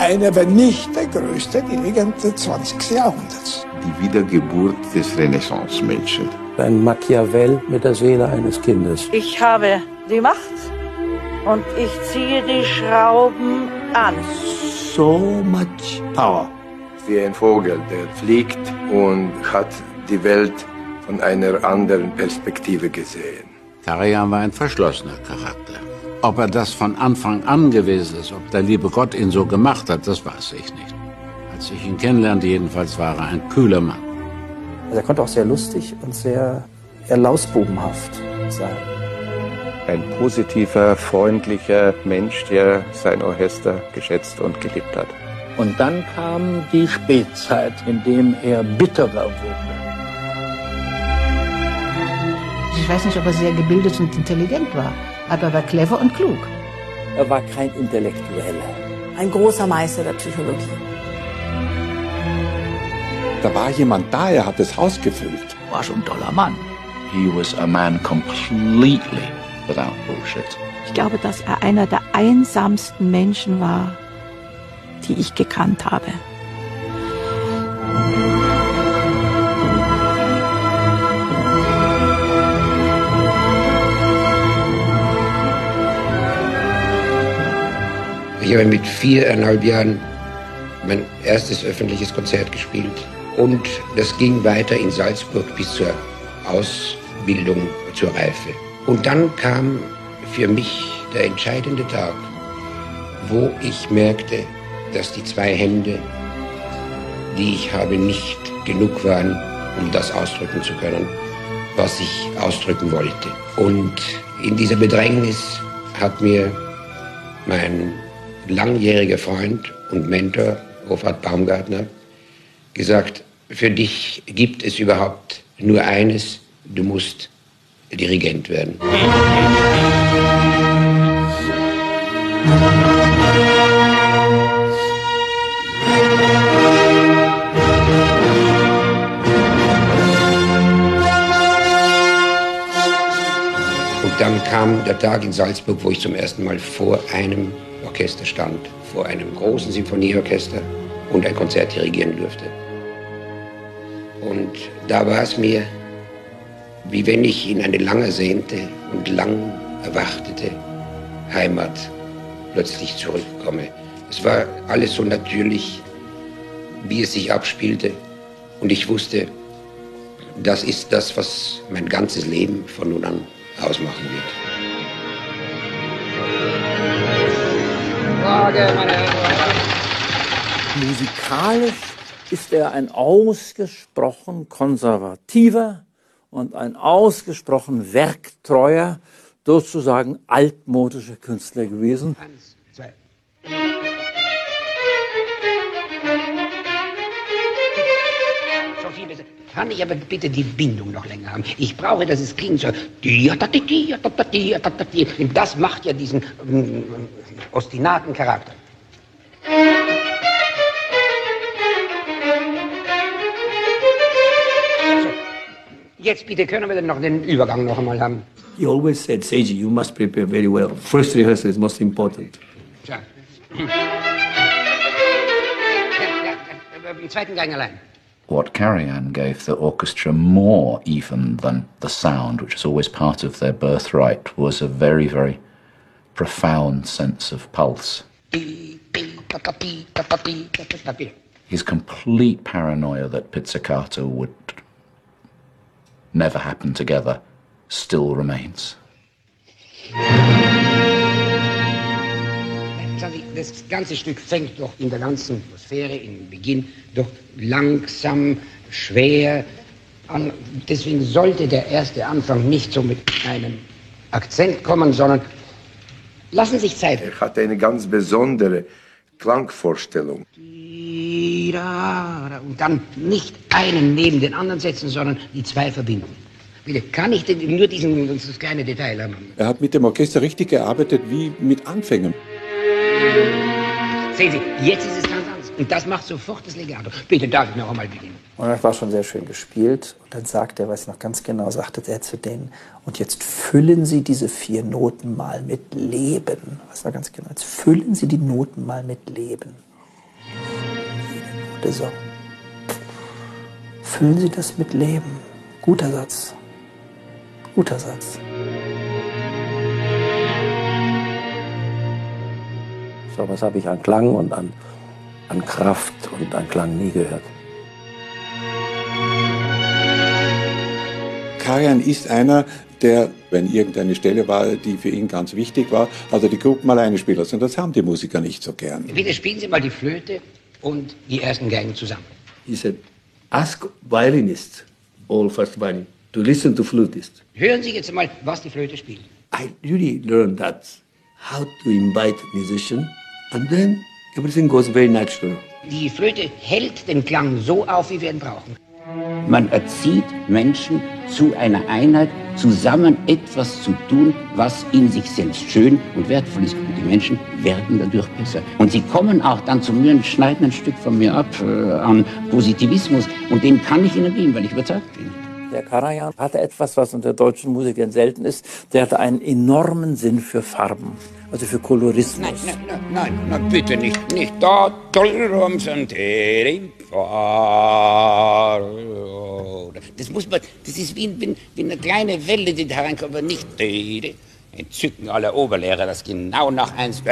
einer, wenn nicht der größte Dirigent des 20. Jahrhunderts. Die Wiedergeburt des Renaissance-Menschen. Ein Machiavell mit der Seele eines Kindes. Ich habe die Macht und ich ziehe die Schrauben an. So much power. Wie ein Vogel, der fliegt und hat die Welt von einer anderen Perspektive gesehen. Karajan war ein verschlossener Charakter. Ob er das von Anfang an gewesen ist, ob der liebe Gott ihn so gemacht hat, das weiß ich nicht. Als ich ihn kennenlernte, jedenfalls war er ein kühler Mann. Also er konnte auch sehr lustig und sehr eher lausbubenhaft sein. Ein positiver, freundlicher Mensch, der sein Orchester geschätzt und geliebt hat. Und dann kam die Spätzeit, in dem er bitterer wurde. Ich weiß nicht, ob er sehr gebildet und intelligent war, aber er war clever und klug. Er war kein Intellektueller. Ein großer Meister der Psychologie. Da war jemand da, er hat das Haus gefüllt. War schon ein toller Mann. He was a man completely without bullshit. Ich glaube, dass er einer der einsamsten Menschen war, die ich gekannt habe. Habe mit viereinhalb Jahren mein erstes öffentliches Konzert gespielt. Und das ging weiter in Salzburg bis zur Ausbildung, zur Reife. Und dann kam für mich der entscheidende Tag, wo ich merkte, dass die zwei Hände, die ich habe, nicht genug waren, um das ausdrücken zu können, was ich ausdrücken wollte. Und in dieser Bedrängnis hat mir mein langjähriger Freund und Mentor, Hofrat Baumgartner, gesagt, für dich gibt es überhaupt nur eines, du musst Dirigent werden. Und kam der Tag in Salzburg, wo ich zum ersten Mal vor einem Orchester stand, vor einem großen Sinfonieorchester und ein Konzert dirigieren durfte. Und da war es mir, wie wenn ich in eine lang ersehnte und lang erwartete Heimat plötzlich zurückkomme. Es war alles so natürlich, wie es sich abspielte. Und ich wusste, das ist das, was mein ganzes Leben von nun an ausmachen wird. Frage, meine Herren. Musikalisch ist er ein ausgesprochen konservativer und ein ausgesprochen werktreuer, sozusagen altmodischer Künstler gewesen. Eins, zwei. Kann ich aber bitte die Bindung noch länger haben? Ich brauche, dass es klingt so. Das macht ja diesen ähm, ostinaten Charakter. So, jetzt bitte können wir denn noch den Übergang noch einmal haben. He always said, Seiji, you must prepare very well. First rehearsal is most important. Tja. Ja, ja, Im zweiten Gang allein. What Karajan gave the orchestra more even than the sound, which was always part of their birthright, was a very, very profound sense of pulse. His complete paranoia that pizzicato would never happen together still remains. Das ganze Stück fängt doch in der ganzen Atmosphäre, im Beginn, doch langsam, schwer an. Deswegen sollte der erste Anfang nicht so mit einem Akzent kommen, sondern lassen Sie sich Zeit. Er hatte eine ganz besondere Klangvorstellung. Und dann nicht einen neben den anderen setzen, sondern die zwei verbinden. Bitte, kann ich denn nur diesen, das kleine Detail haben? Er hat mit dem Orchester richtig gearbeitet wie mit Anfängern. Sehen Sie, jetzt ist es ganz anders. Und das macht sofort das Legato. Bitte, darf ich noch einmal beginnen? Und das war schon sehr schön gespielt. Und dann sagte er, weiß ich noch ganz genau, sagte er zu denen, und jetzt füllen Sie diese vier Noten mal mit Leben. Das war ganz genau. Jetzt füllen Sie die Noten mal mit Leben. tolle Song. Füllen Sie das mit Leben. Guter Satz. Guter Satz. So was habe ich an Klang und an, an Kraft und an Klang nie gehört. Karajan ist einer, der, wenn irgendeine Stelle war, die für ihn ganz wichtig war, also die Gruppen alleine spielen lassen. Und das haben die Musiker nicht so gern. Bitte spielen Sie mal die Flöte und die ersten Geigen zusammen. He said, ask violinist, all first violin, to listen to flutist. Hören Sie jetzt mal, was die Flöte spielt. I really learned that, how to invite musician, and then everything goes very natural. Die Flöte hält den Klang so auf, wie wir ihn brauchen. Man erzieht Menschen zu einer Einheit, zusammen etwas zu tun, was in sich selbst schön und wertvoll ist. Und die Menschen werden dadurch besser. Und sie kommen auch dann zu mir und schneiden ein Stück von mir ab äh, an Positivismus. Und den kann ich ihnen geben, weil ich überzeugt bin. Der Karajan hatte etwas, was unter deutschen Musikern selten ist. Der hatte einen enormen Sinn für Farben, also für Kolorismus. Nein, nein, nein, nein, nein bitte nicht, nicht da. Das muss man, das ist wie, wie, wie eine kleine Welle, die da hereinkommt, aber nicht Entzücken aller Oberlehrer, das genau nach eins.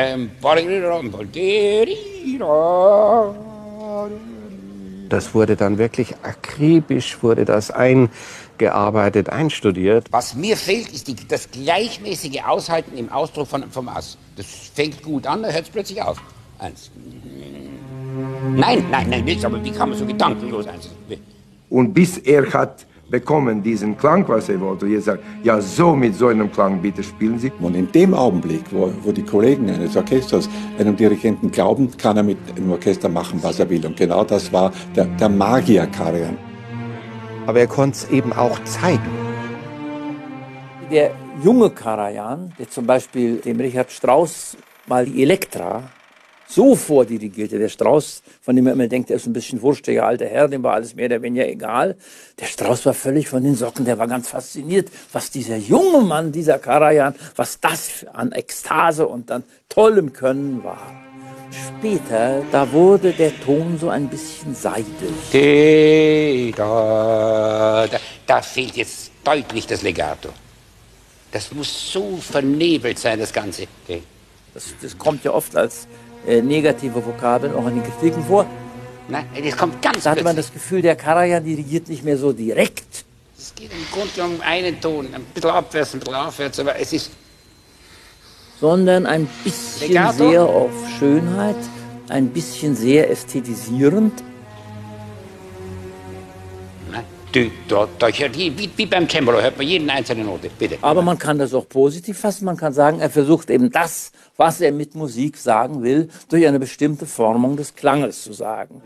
Das wurde dann wirklich akribisch, wurde das eingearbeitet, einstudiert. Was mir fehlt, ist die, das gleichmäßige Aushalten im Ausdruck von, vom Ass. Das fängt gut an, dann hört es plötzlich auf. Eins. Nein, nein, nein, nicht, aber wie kann man so gedankenlos eins? Und bis er hat bekommen diesen Klang, was er wollte, und jetzt sagt, ja, so mit so einem Klang bitte spielen Sie. Und in dem Augenblick, wo, wo die Kollegen eines Orchesters einem Dirigenten glauben, kann er mit dem Orchester machen, was er will. Und genau das war der, der Magier Karajan. Aber er konnte es eben auch zeigen. Der junge Karajan, der zum Beispiel dem Richard Strauss mal die Elektra so vordirigierte. Der Strauß, von dem man immer denkt, der ist ein bisschen wurstiger alter Herr, dem war alles mehr oder weniger egal. Der Strauß war völlig von den Socken, der war ganz fasziniert, was dieser junge Mann, dieser Karajan, was das an Ekstase und an tollem Können war. Später, da wurde der Ton so ein bisschen seidig. Da, da, da fehlt jetzt deutlich das Legato. Das muss so vernebelt sein, das Ganze. Das, das kommt ja oft als äh, negative Vokabeln auch in den Kritiken vor. Nein, das kommt ganz Da hatte man das Gefühl, der Karajan dirigiert nicht mehr so direkt. Es geht im Grunde um einen Ton, ein bisschen abwärts, ein bisschen aufwärts, aber es ist... Sondern ein bisschen Legato? sehr auf Schönheit, ein bisschen sehr ästhetisierend. Du, da, da, wie, wie beim Cembalo hört man jeden einzelne Note, bitte. Aber man kann das auch positiv fassen. Man kann sagen, er versucht eben das, was er mit Musik sagen will, durch eine bestimmte Formung des Klanges zu sagen.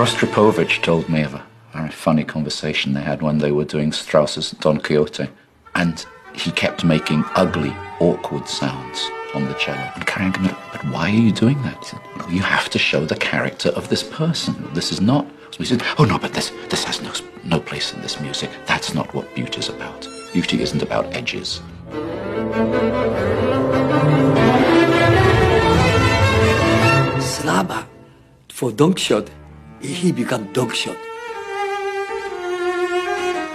Rostropovich told me of a very funny conversation they had when they were doing Strauss's Don Quixote. And he kept making ugly, awkward sounds on the cello. And Karajan came but why are you doing that? He said, well, you have to show the character of this person. This is not. So he said, oh no, but this, this has no, no place in this music. That's not what beauty is about. Beauty isn't about edges. Slava, for Don Quixote, he become dog shot.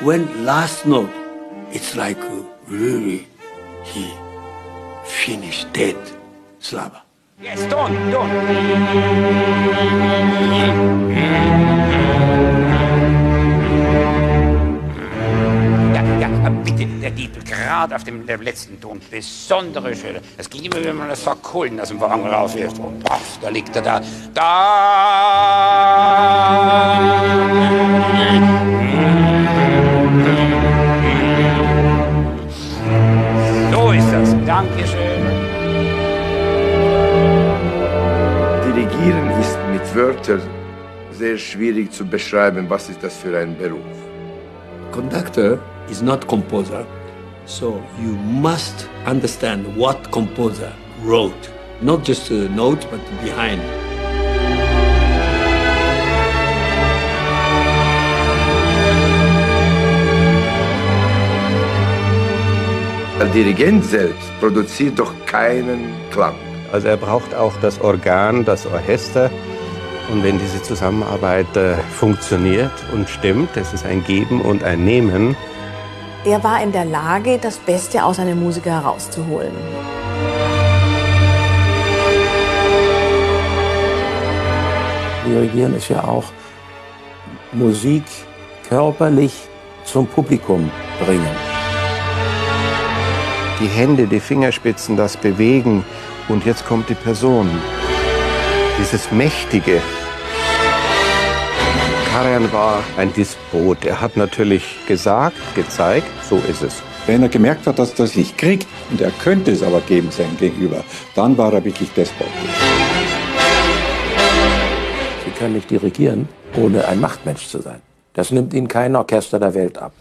When last note, it's like uh, really he finished dead, Slava. Yes, Don, Don. Diebel, gerade auf dem letzten Ton, besondere Schöne. Es ging immer, wenn man das Sack Kohlen aus dem Wagen rauswirft. Und paff, da liegt er da. Da! So ist das. Dankeschön. Dirigieren ist mit Wörtern sehr schwierig zu beschreiben, was ist das für ein Beruf. Conductor is not composer, so you must understand what composer wrote, not just the note, but behind. Der Dirigent selbst produziert doch keinen Klang. Also er braucht auch das Organ, das Orchester. Und wenn diese Zusammenarbeit äh, funktioniert und stimmt, es ist ein Geben und ein Nehmen, er war in der Lage, das Beste aus einem Musiker herauszuholen. Dirigieren ist ja auch Musik körperlich zum Publikum bringen. Die Hände, die Fingerspitzen, das Bewegen und jetzt kommt die Person. Dieses Mächtige. Karajan war ein Despot. Er hat natürlich gesagt, gezeigt, so ist es. Wenn er gemerkt hat, dass er das nicht kriegt und er könnte es aber geben seinem Gegenüber, dann war er wirklich despotisch. Sie können nicht dirigieren, ohne ein Machtmensch zu sein. Das nimmt Ihnen kein Orchester der Welt ab.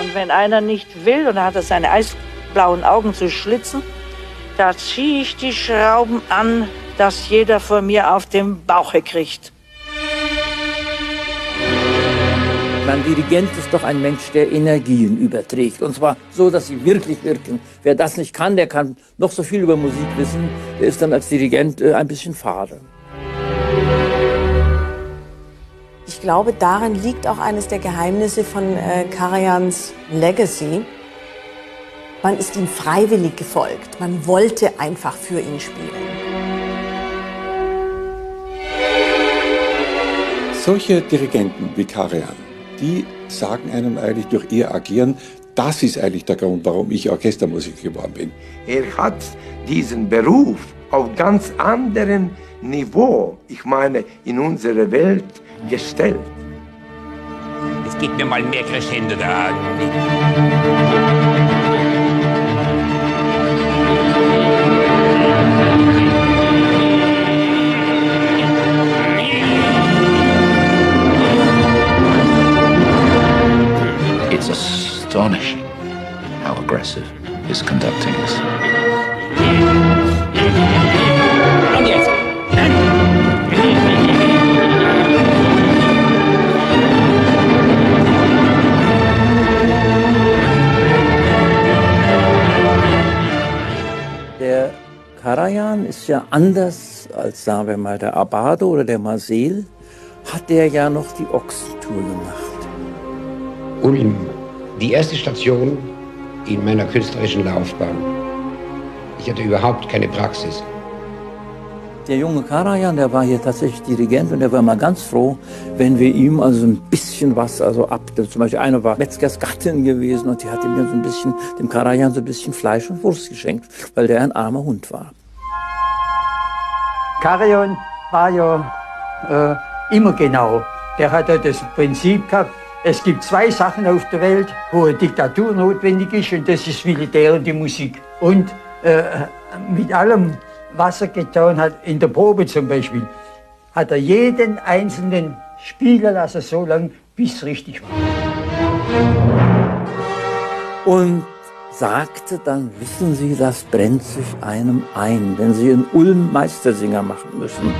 Und wenn einer nicht will und er hat seine eisblauen Augen zu schlitzen, da ziehe ich die Schrauben an, dass jeder von mir auf dem Bauche kriegt. Ein Dirigent ist doch ein Mensch, der Energien überträgt. Und zwar so, dass sie wirklich wirken. Wer das nicht kann, der kann noch so viel über Musik wissen, der ist dann als Dirigent äh, ein bisschen fade. Ich glaube, darin liegt auch eines der Geheimnisse von äh, Karajans Legacy. Man ist ihm freiwillig gefolgt. Man wollte einfach für ihn spielen. Solche Dirigenten wie Karajan, die sagen einem eigentlich durch ihr Agieren, das ist eigentlich der Grund, warum ich Orchestermusiker geworden bin. Er hat diesen Beruf auf ganz anderem Niveau, ich meine, in unsere Welt gestellt. Es geht mir mal mehr Crescendo da. Astonishing how aggressive his conducting is. Der Karajan ist ja anders als, sagen wir mal, der Abado oder der Marcel, hat der ja noch die Ochsentour gemacht. Ulm, die erste Station in meiner künstlerischen Laufbahn. Ich hatte überhaupt keine Praxis. Der junge Karajan, der war hier tatsächlich Dirigent und der war immer ganz froh, wenn wir ihm also ein bisschen was also ab. Zum Beispiel eine war Metzgers Gattin gewesen und die hat ihm dann so ein bisschen, dem Karajan so ein bisschen Fleisch und Wurst geschenkt, weil der ein armer Hund war. Karajan war ja äh, immer genau. Der hat ja das Prinzip gehabt, es gibt zwei Sachen auf der Welt, wo eine Diktatur notwendig ist und das ist Militär und die Musik. Und äh, mit allem, was er getan hat, in der Probe zum Beispiel, hat er jeden einzelnen spielen lassen, so lange, bis es richtig war. Und sagte dann, wissen Sie, das brennt sich einem ein, wenn Sie in Ulm Meistersinger machen müssen.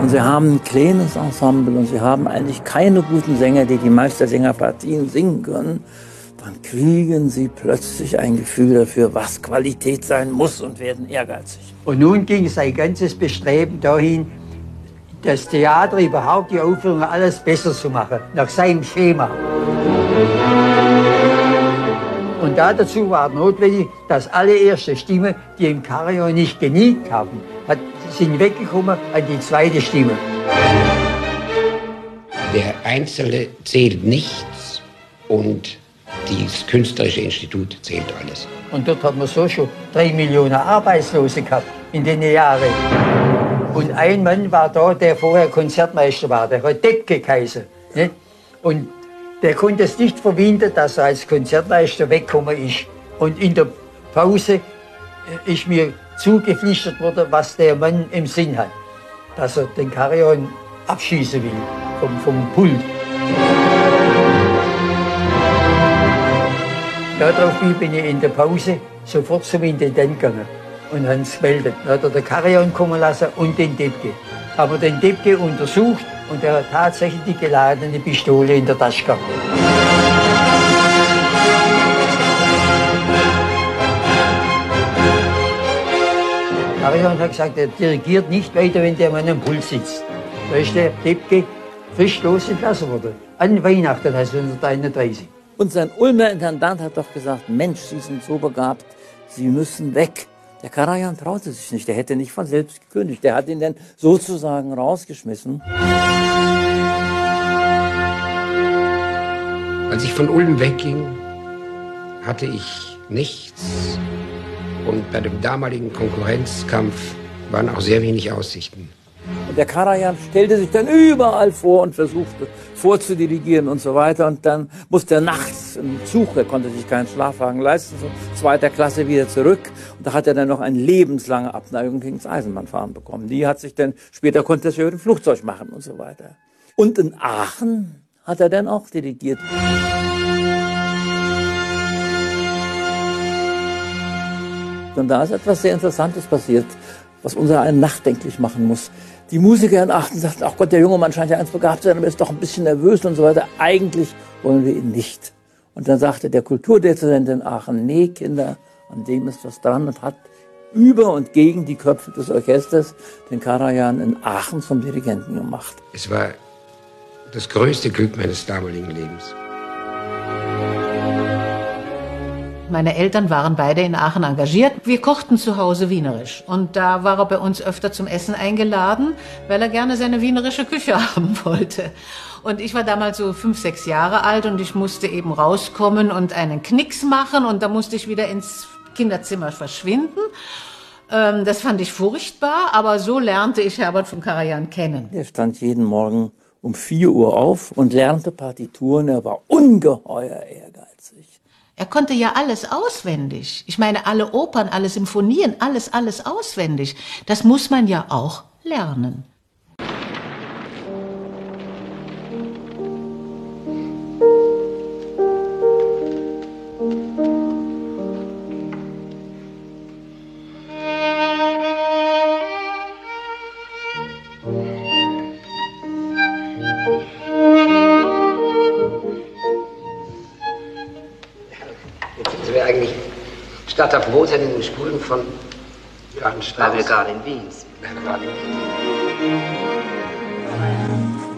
Und Sie haben ein kleines Ensemble und Sie haben eigentlich keine guten Sänger, die die Meistersingerpartien singen können, dann kriegen Sie plötzlich ein Gefühl dafür, was Qualität sein muss und werden ehrgeizig. Und nun ging sein ganzes Bestreben dahin, das Theater, überhaupt die Aufführung, alles besser zu machen, nach seinem Schema. Und dazu war notwendig, dass alle erste Stimmen, die im Karajan nicht geniegt haben, hat, sind weggekommen an die zweite Stimme. Der Einzelne zählt nichts und das Künstlerische Institut zählt alles. Und dort hat man so schon drei Millionen Arbeitslose gehabt in den Jahren. Und ein Mann war da, der vorher Konzertmeister war, der hat Deppke geheißen. Nicht? Und der konnte es nicht verwinden, dass er als Konzertmeister weggekommen ist. Und in der Pause äh, ist mir zugeflüstert worden, was der Mann im Sinn hat. Dass er den Karajan abschießen will vom, vom Pult. Darauf bin ich in der Pause sofort zum Intendant gegangen und habe es gemeldet. Dann hat er den Karajan kommen lassen und den Debke. Haben wir den Debke untersucht und er hat tatsächlich die geladene Pistole in der Tasche gehabt. Karajan hat gesagt, er dirigiert nicht weiter, wenn der Mann am Puls sitzt. Da ist der Debke frisch losgelassen worden. An Weihnachten 1931. Und sein Ulmer Intendant hat doch gesagt, Mensch, Sie sind so begabt, Sie müssen weg. Der Karajan traute sich nicht, der hätte nicht von selbst gekündigt. Der hat ihn dann sozusagen rausgeschmissen. Als ich von Ulm wegging, hatte ich nichts. Und bei dem damaligen Konkurrenzkampf waren auch sehr wenig Aussichten. Der Karajan stellte sich dann überall vor und versuchte vorzudirigieren und so weiter. Und dann musste er nachts im Zug, er konnte sich keinen Schlafwagen leisten, so zweiter Klasse wieder zurück. Und da hat er dann noch eine lebenslange Abneigung gegen das Eisenbahnfahren bekommen. Die hat sich dann, später konnte er sich ein Flugzeug machen und so weiter. Und in Aachen hat er dann auch dirigiert. Und da ist etwas sehr Interessantes passiert, was unser einen nachdenklich machen muss. Die Musiker in Aachen sagten, ach Gott, der junge Mann scheint ja eins begabt zu sein, aber ist doch ein bisschen nervös und so weiter. Eigentlich wollen wir ihn nicht. Und dann sagte der Kulturdezernent in Aachen, nee, Kinder, an dem ist was dran und hat über und gegen die Köpfe des Orchesters den Karajan in Aachen zum Dirigenten gemacht. Es war das größte Glück meines damaligen Lebens. Meine Eltern waren beide in Aachen engagiert. Wir kochten zu Hause wienerisch. Und da war er bei uns öfter zum Essen eingeladen, weil er gerne seine wienerische Küche haben wollte. Und ich war damals so fünf, sechs Jahre alt und ich musste eben rauskommen und einen Knicks machen und da musste ich wieder ins Kinderzimmer verschwinden. Ähm, das fand ich furchtbar, aber so lernte ich Herbert von Karajan kennen. Er stand jeden Morgen um 4 Uhr auf und lernte Partituren. Er war ungeheuer ehrgeizig. Er konnte ja alles auswendig. Ich meine, alle Opern, alle Symphonien, alles, alles auswendig. Das muss man ja auch lernen. Der Brot in den Spuren von Johann Strauss. Weil wir gerade in Wien sind.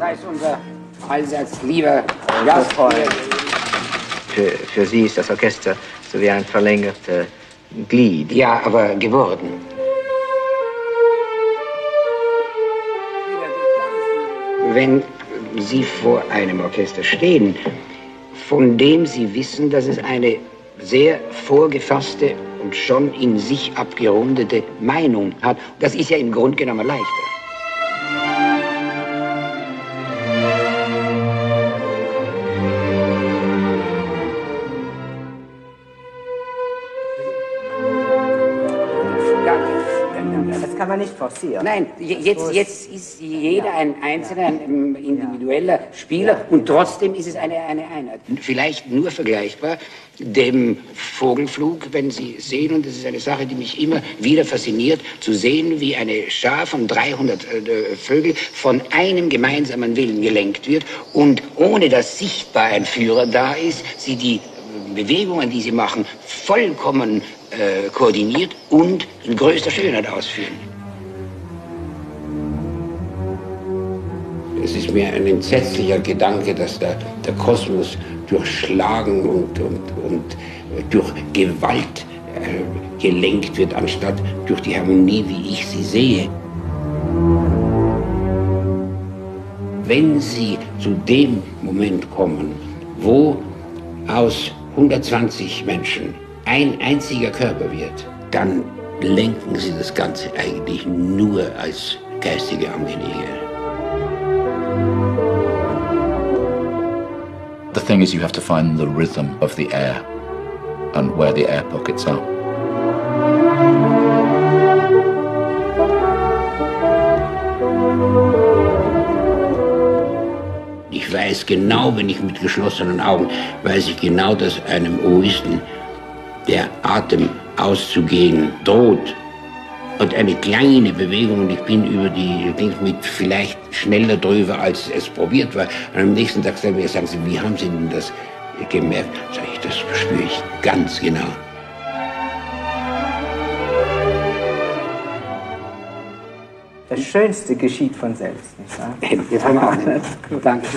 Da ist unser allseits lieber Gastfreund. Für, für Sie ist das Orchester so wie ein verlängertes Glied. Ja, aber geworden. Wenn Sie vor einem Orchester stehen, von dem Sie wissen, dass es eine sehr vorgefasste und schon in sich abgerundete Meinung hat, das ist ja im Grunde genommen leichter. Das kann man nicht forcieren. Nein, je- jetzt, jetzt ist jeder ein einzelner, ein ähm, individueller Spieler und trotzdem ist es eine, eine Einheit. Vielleicht nur vergleichbar dem Vogelflug, wenn Sie sehen, und das ist eine Sache, die mich immer wieder fasziniert, zu sehen, wie eine Schar von 300 äh, Vögel von einem gemeinsamen Willen gelenkt wird und ohne dass sichtbar ein Führer da ist, sie die Bewegungen, die sie machen, vollkommen äh, koordiniert und in größter Schönheit ausführen. Es ist mir ein entsetzlicher Gedanke, dass der, der Kosmos durchschlagen und, und, und äh, durch Gewalt äh, gelenkt wird, anstatt durch die Harmonie, wie ich sie sehe. Wenn Sie zu dem Moment kommen, wo aus 120 Menschen ein einziger Körper wird, dann lenken Sie das Ganze eigentlich nur als geistige Angelegenheit. Thing is, you have to find the rhythm of the air and where the air pockets are. Ich weiß genau, wenn ich mit geschlossenen Augen, weiß ich genau, dass einem Egoisten der Atem auszugehen droht. Und eine kleine Bewegung, und ich bin über die Dings mit vielleicht schneller drüber, als es probiert war. Und am nächsten Tag sagen, wir, sagen sie, wie haben Sie denn das gemerkt? Sag ich, das spüre ich ganz genau. Das Schönste geschieht von selbst, nicht wahr? Jetzt haben wir auch. Danke.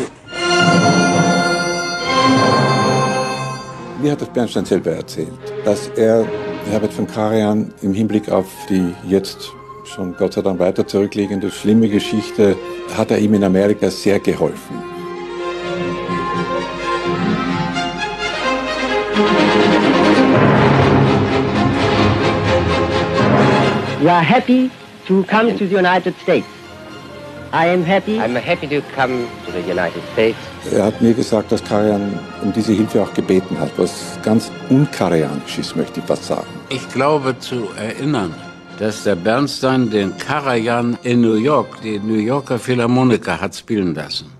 Mir hat das Bernstein selber erzählt, dass er Herbert von Karajan im Hinblick auf die jetzt schon Gott sei Dank weiter zurückliegende schlimme Geschichte, hat er ihm in Amerika sehr geholfen. You are happy to come to the United States. I am happy. I'm happy to come to the United States. Er hat mir gesagt, dass Karajan um diese Hilfe auch gebeten hat, was ganz unkarajanisch ist, möchte ich fast sagen. Ich glaube zu erinnern, dass der Bernstein den Karajan in New York, die New Yorker Philharmoniker, hat spielen lassen.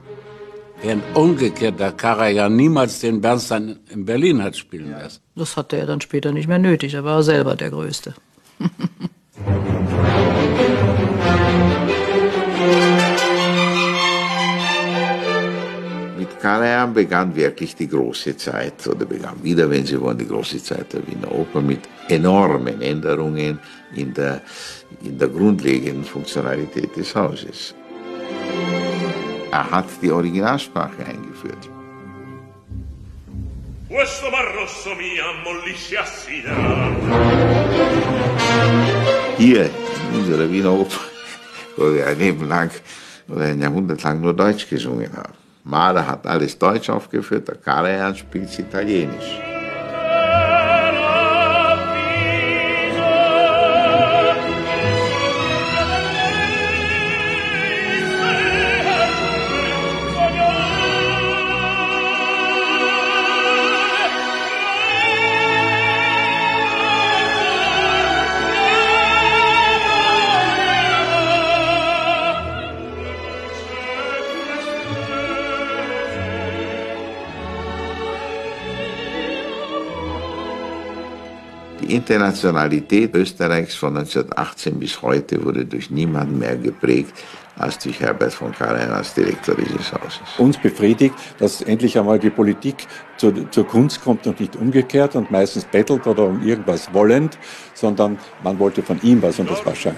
Während umgekehrt der Karajan niemals den Bernstein in Berlin hat spielen lassen. Das hatte er dann später nicht mehr nötig. Er war selber der Größte. Karajan begann wirklich die große Zeit, oder begann wieder, wenn Sie wollen, die große Zeit der Wiener Oper mit enormen Änderungen in der, in der grundlegenden Funktionalität des Hauses. Er hat die Originalsprache eingeführt. Questo mi ammollisce. Hier in unserer Wiener Oper, wo wir ein Leben lang oder ein Jahrhundert lang nur Deutsch gesungen haben. Mahler hat alles Deutsch aufgeführt, der Karajan spielt Italienisch. Internationalität Österreichs von 1918 bis heute wurde durch niemanden mehr geprägt als durch Herbert von Karajan als Direktor dieses Hauses. Uns befriedigt, dass endlich einmal die Politik zur, zur Kunst kommt und nicht umgekehrt und meistens bettelt oder um irgendwas wollend, sondern man wollte von ihm was und das war Schein.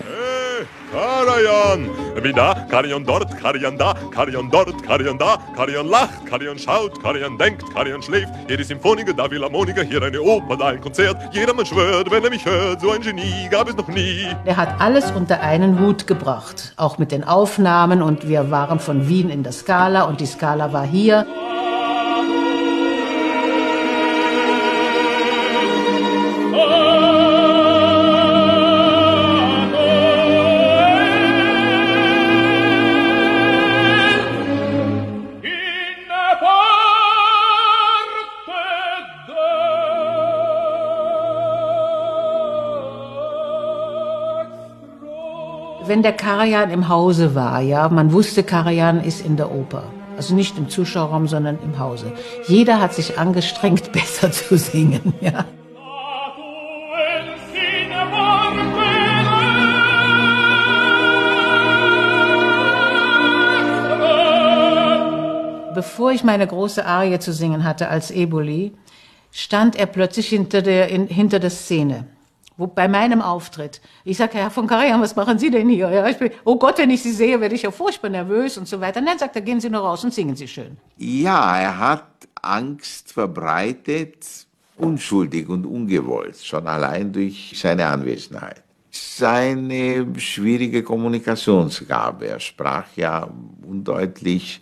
Karajan! Wie da, Karajan dort, Karajan da, Karajan dort, Karajan da, Karajan lacht, Karajan schaut, Karajan denkt, Karajan schläft. Hier die Symphoniker, da Philharmoniker, hier eine Oper, da ein Konzert. Jedermann schwört, wenn er mich hört, so ein Genie gab es noch nie. Er hat alles unter einen Hut gebracht, auch mit den Aufnahmen und wir waren von Wien in der Skala und die Skala war hier. Wenn der Karajan im Hause war, ja, man wusste, Karajan ist in der Oper. Also nicht im Zuschauerraum, sondern im Hause. Jeder hat sich angestrengt, besser zu singen, ja. Bevor ich meine große Arie zu singen hatte als Eboli, stand er plötzlich hinter der, in, hinter der Szene. Wo, bei meinem Auftritt. Ich sage, Herr von Karajan, was machen Sie denn hier? Ja, ich bin, oh Gott, wenn ich Sie sehe, werde ich ja furchtbar nervös und so weiter. Nein, sagt er, gehen Sie nur raus und singen Sie schön. Ja, er hat Angst verbreitet, unschuldig und ungewollt, schon allein durch seine Anwesenheit. Seine schwierige Kommunikationsgabe. Er sprach ja undeutlich,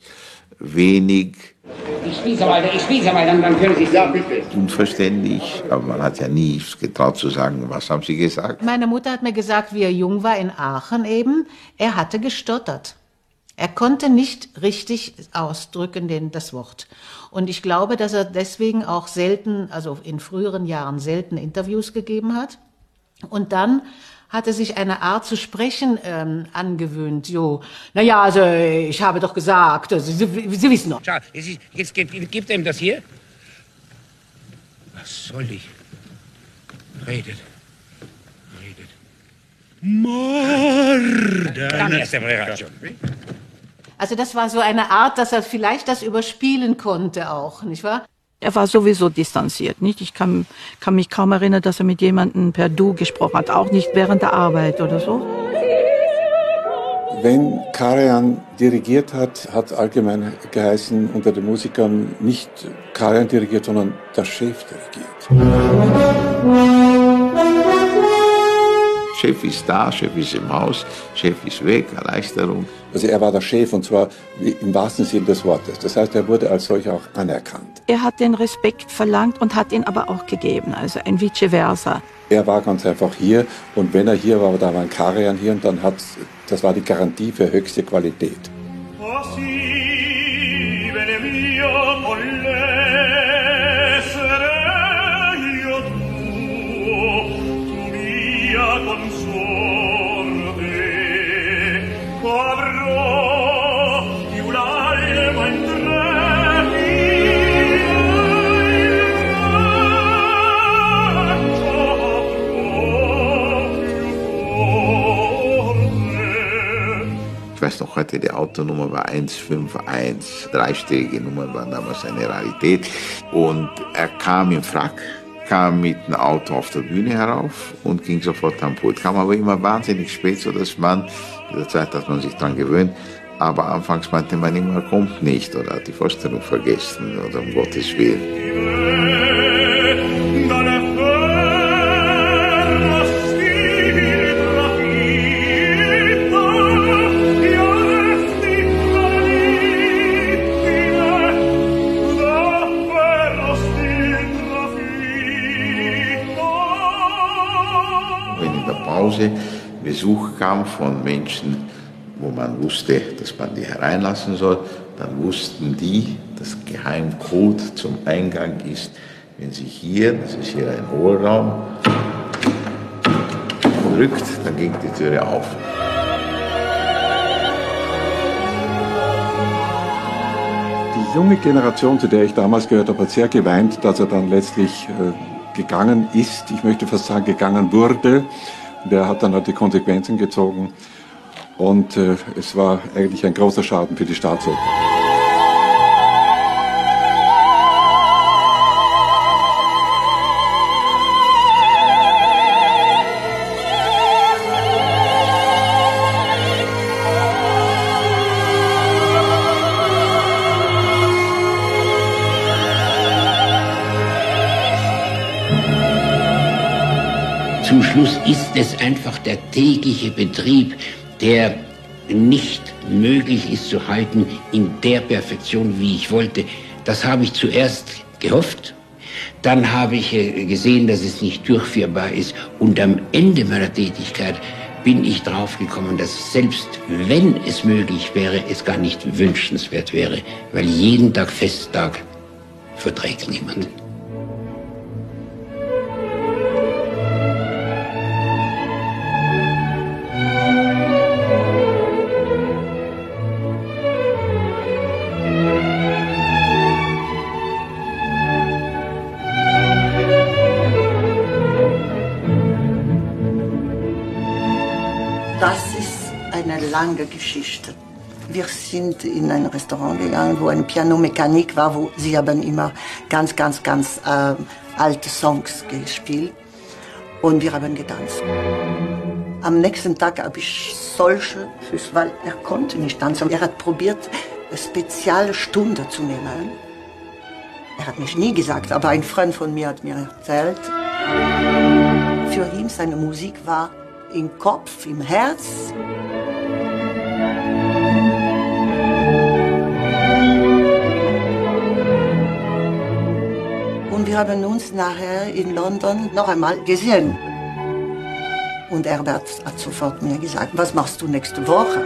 wenig, Ich spieße mal, ich spieße mal, dann, dann können Sie Ja, bitte. unverständlich, aber man hat ja nie getraut zu sagen, was haben Sie gesagt? Meine Mutter hat mir gesagt, wie er jung war in Aachen eben, er hatte gestottert. Er konnte nicht richtig ausdrücken den, das Wort. Und ich glaube, dass er deswegen auch selten, also in früheren Jahren selten Interviews gegeben hat. Und dann hat er sich eine Art zu sprechen ähm, angewöhnt. Jo, naja, also ich habe doch gesagt, also, Sie, Sie wissen doch. Schau, jetzt, ist, jetzt gibt, gibt ihm das hier. Was soll ich? Redet. Redet. Reaktion. Also das war so eine Art, dass er vielleicht das überspielen konnte auch, nicht wahr? Er war sowieso distanziert, nicht? Ich kann, kann mich kaum erinnern, dass er mit jemandem per Du gesprochen hat, auch nicht während der Arbeit oder so. Wenn Karajan dirigiert hat, hat allgemein geheißen unter den Musikern nicht Karajan dirigiert, sondern der Chef dirigiert. Chef ist da, Chef ist im Haus, Chef ist weg, Erleichterung. Also er war der Chef und zwar im wahrsten Sinne des Wortes. Das heißt, er wurde als solcher auch anerkannt. Er hat den Respekt verlangt und hat ihn aber auch gegeben, also ein vice versa. Er war ganz einfach hier und wenn er hier war, da war ein Karajan hier und dann hat das war die Garantie für höchste Qualität. Ich weiß noch heute, die Autonummer war 151. Dreistellige Nummern waren damals eine Rarität. Und er kam im Frack, kam mit einem Auto auf der Bühne herauf und ging sofort am Pult. Kam aber immer wahnsinnig spät, so dass man, in der Zeit hat man sich dran gewöhnt, aber anfangs meinte man immer, er kommt nicht oder hat die Vorstellung vergessen oder um Gottes Willen. Von Menschen, wo man wusste, dass man die hereinlassen soll, dann wussten die, dass Geheimcode zum Eingang ist, wenn sie hier, das ist hier ein Hohlraum, drückt, dann ging die Türe auf. Die junge Generation, zu der ich damals gehört habe, hat sehr geweint, dass er dann letztlich äh, gegangen ist. Ich möchte fast sagen, gegangen wurde. Der hat dann halt die Konsequenzen gezogen. Und äh, es war eigentlich ein großer Schaden für die Staatsoper. Schluss ist es einfach der tägliche Betrieb, der nicht möglich ist zu halten in der Perfektion, wie ich wollte. Das habe ich zuerst gehofft. Dann habe ich äh, gesehen, dass es nicht durchführbar ist. Und am Ende meiner Tätigkeit bin ich draufgekommen, dass selbst wenn es möglich wäre, es gar nicht wünschenswert wäre, weil jeden Tag Festtag verträgt niemand. Lange Geschichte. Wir sind in ein Restaurant gegangen, wo eine Pianomechanik war, wo sie haben immer ganz, ganz, ganz äh, alte Songs gespielt. Und wir haben getanzt. Am nächsten Tag habe ich solche, weil er konnte nicht tanzen. Er hat probiert, eine spezielle Stunde zu nehmen. Er hat mich nie gesagt, aber ein Freund von mir hat mir erzählt. Für ihn seine Musik war im Kopf, im Herz. Haben uns nachher in London noch einmal gesehen. Und Herbert hat sofort mir gesagt, was machst du nächste Woche?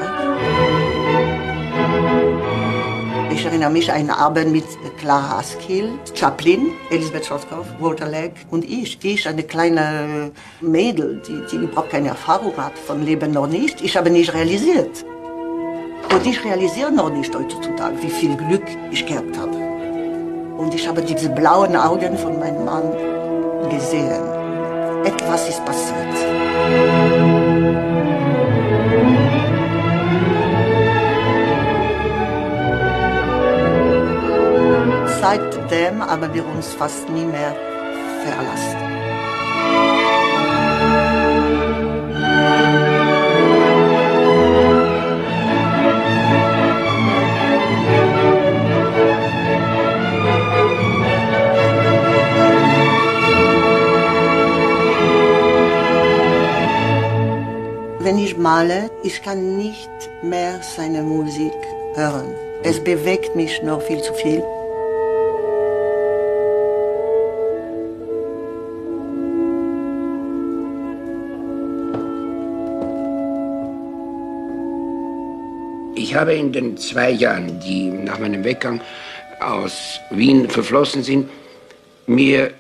Ich erinnere mich an einen Abend mit Clara Askill, Chaplin, Elisabeth Schwarzkopf, Walter Legg und ich. Ich, eine kleine Mädel, die, die überhaupt keine Erfahrung hat von Leben noch nicht. Ich habe nicht realisiert. Und ich realisiere noch nicht heutzutage, wie viel Glück ich gehabt habe. Und ich habe diese blauen Augen von meinem Mann gesehen. Etwas ist passiert. Seitdem haben wir uns fast nie mehr verlassen. Ich male, ich kann nicht mehr seine Musik hören. Es bewegt mich noch viel zu viel. Ich habe in den zwei Jahren, die nach meinem Weggang aus Wien verflossen sind, mir äh,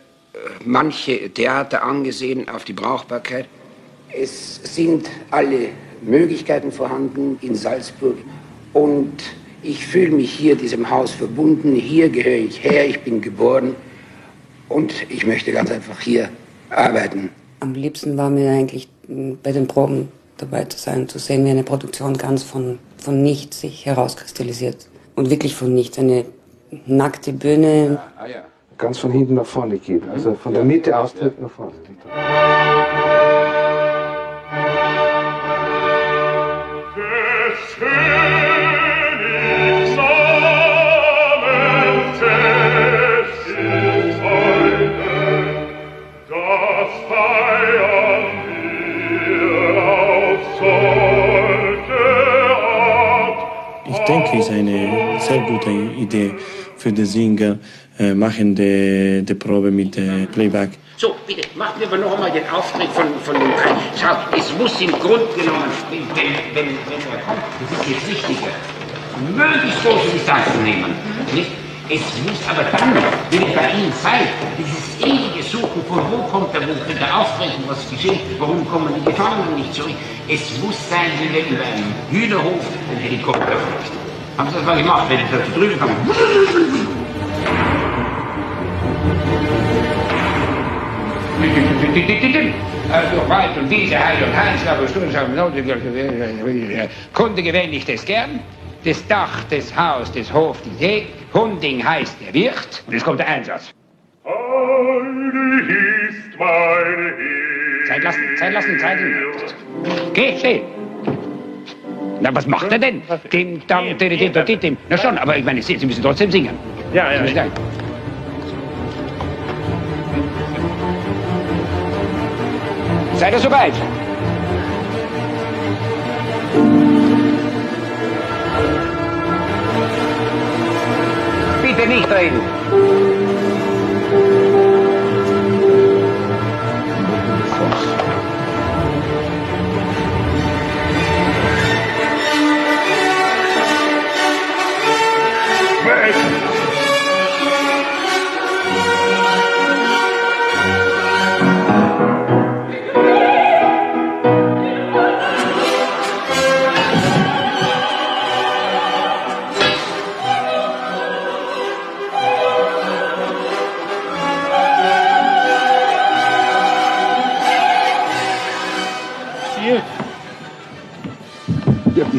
manche Theater angesehen auf die Brauchbarkeit. Es sind alle Möglichkeiten vorhanden in Salzburg und ich fühle mich hier diesem Haus verbunden. Hier gehöre ich her, ich bin geboren und ich möchte ganz einfach hier arbeiten. Am liebsten war mir eigentlich bei den Proben dabei zu sein, zu sehen, wie eine Produktion ganz von, von nichts sich herauskristallisiert. Und wirklich von nichts. Eine nackte Bühne. Ah, ja. Ganz von hinten nach vorne geht. Also von der Mitte austritt nach vorne. Sehr gute Idee für den Singer, äh, machen die, die Probe mit dem Playback. So, bitte, machen wir aber noch einmal den Auftritt von, von dem Kai. Schau, es muss im Grunde genommen, wenn, wenn, wenn, er kommt, das ist jetzt wichtiger, möglichst große Distanzen nehmen. Nicht? Es muss aber dann, wenn ich bei Ihnen seid, dieses ewige Suchen von wo kommt er, wo wird er aufbrechen, was geschieht, warum kommen die Gefangenen nicht zurück. Es muss sein, wie wenn über einem Hühnerhof ein Helikopter fliegt. Haben Sie das mal gemacht, wenn ich da drüben komme? Durch Wald und Wiese, Heil und Heinz, aber Kunde gewähne ich das gern. Das Dach, das Haus, das Hof, die See. Hunding heißt der Wirt. Und jetzt kommt der Einsatz. Zeit lassen, Zeit lassen, Zeit lassen. Geh, steh. Na, was macht er denn? Dim, dam, dim, dim, dim, dim. Na schon, aber ich meine, Sie Sie müssen trotzdem singen. Ja, ja. Seid ihr soweit? Bitte nicht reden.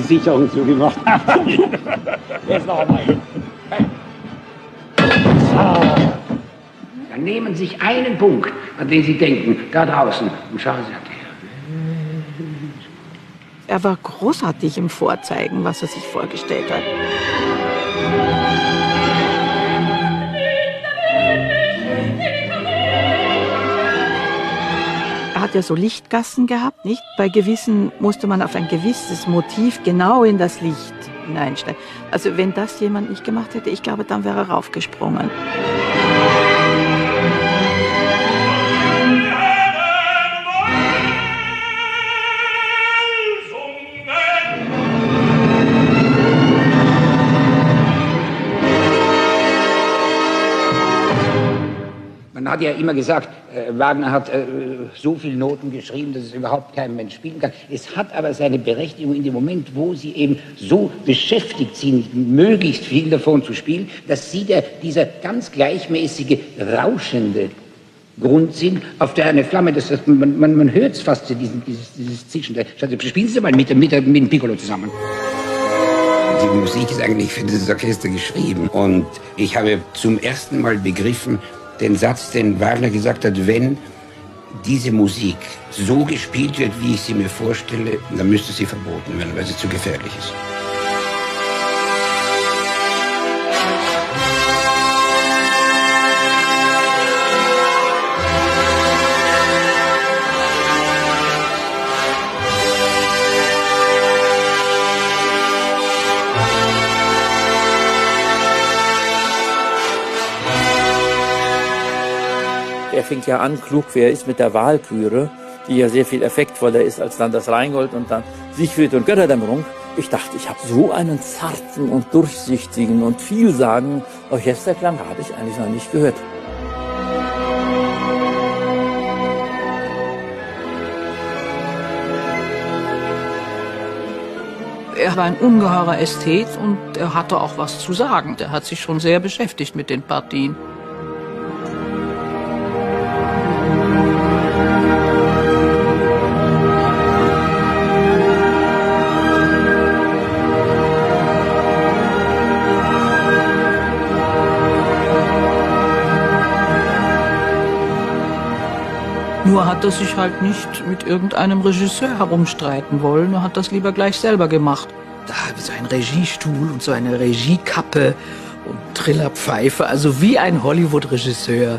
Sicherung zugemacht. Jetzt noch einmal. Dann nehmen Sie sich einen Punkt, an den Sie denken, da draußen, und schauen Sie an Er war großartig im Vorzeigen, was er sich vorgestellt hat. Hat ja so Lichtgassen gehabt, nicht? Bei gewissen musste man auf ein gewisses Motiv genau in das Licht hineinsteigen. Also wenn das jemand nicht gemacht hätte, ich glaube, dann wäre er raufgesprungen. Man hat ja immer gesagt, äh, Wagner hat äh, so viele Noten geschrieben, dass es überhaupt kein Mensch spielen kann. Es hat aber seine Berechtigung in dem Moment, wo sie eben so beschäftigt sind, möglichst viel davon zu spielen, dass sie der, dieser ganz gleichmäßige, rauschende Grund sind, auf der eine Flamme, das, das, man, man, man hört es fast, diesen, dieses, dieses Zischen. Spielen Sie mal mit, mit, mit dem Piccolo zusammen. Die Musik ist eigentlich für dieses Orchester geschrieben. Und ich habe zum ersten Mal begriffen, den Satz, den Wagner gesagt hat, wenn diese Musik so gespielt wird, wie ich sie mir vorstelle, dann müsste sie verboten werden, weil sie zu gefährlich ist. Er fing ja an, klug wer ist, mit der Wahlküre, die ja sehr viel effektvoller ist als dann das Rheingold und dann Siegfried und Götterdämmerung. Ich dachte, ich habe so einen zarten und durchsichtigen und vielsagenden Orchesterklang habe ich eigentlich noch nicht gehört. Er war ein ungeheurer Ästhet und er hatte auch was zu sagen. Er hat sich schon sehr beschäftigt mit den Partien. Hat er sich halt nicht mit irgendeinem Regisseur herumstreiten wollen. Er hat das lieber gleich selber gemacht. Da so ein Regiestuhl und so eine Regiekappe und Trillerpfeife, also wie ein Hollywood-Regisseur.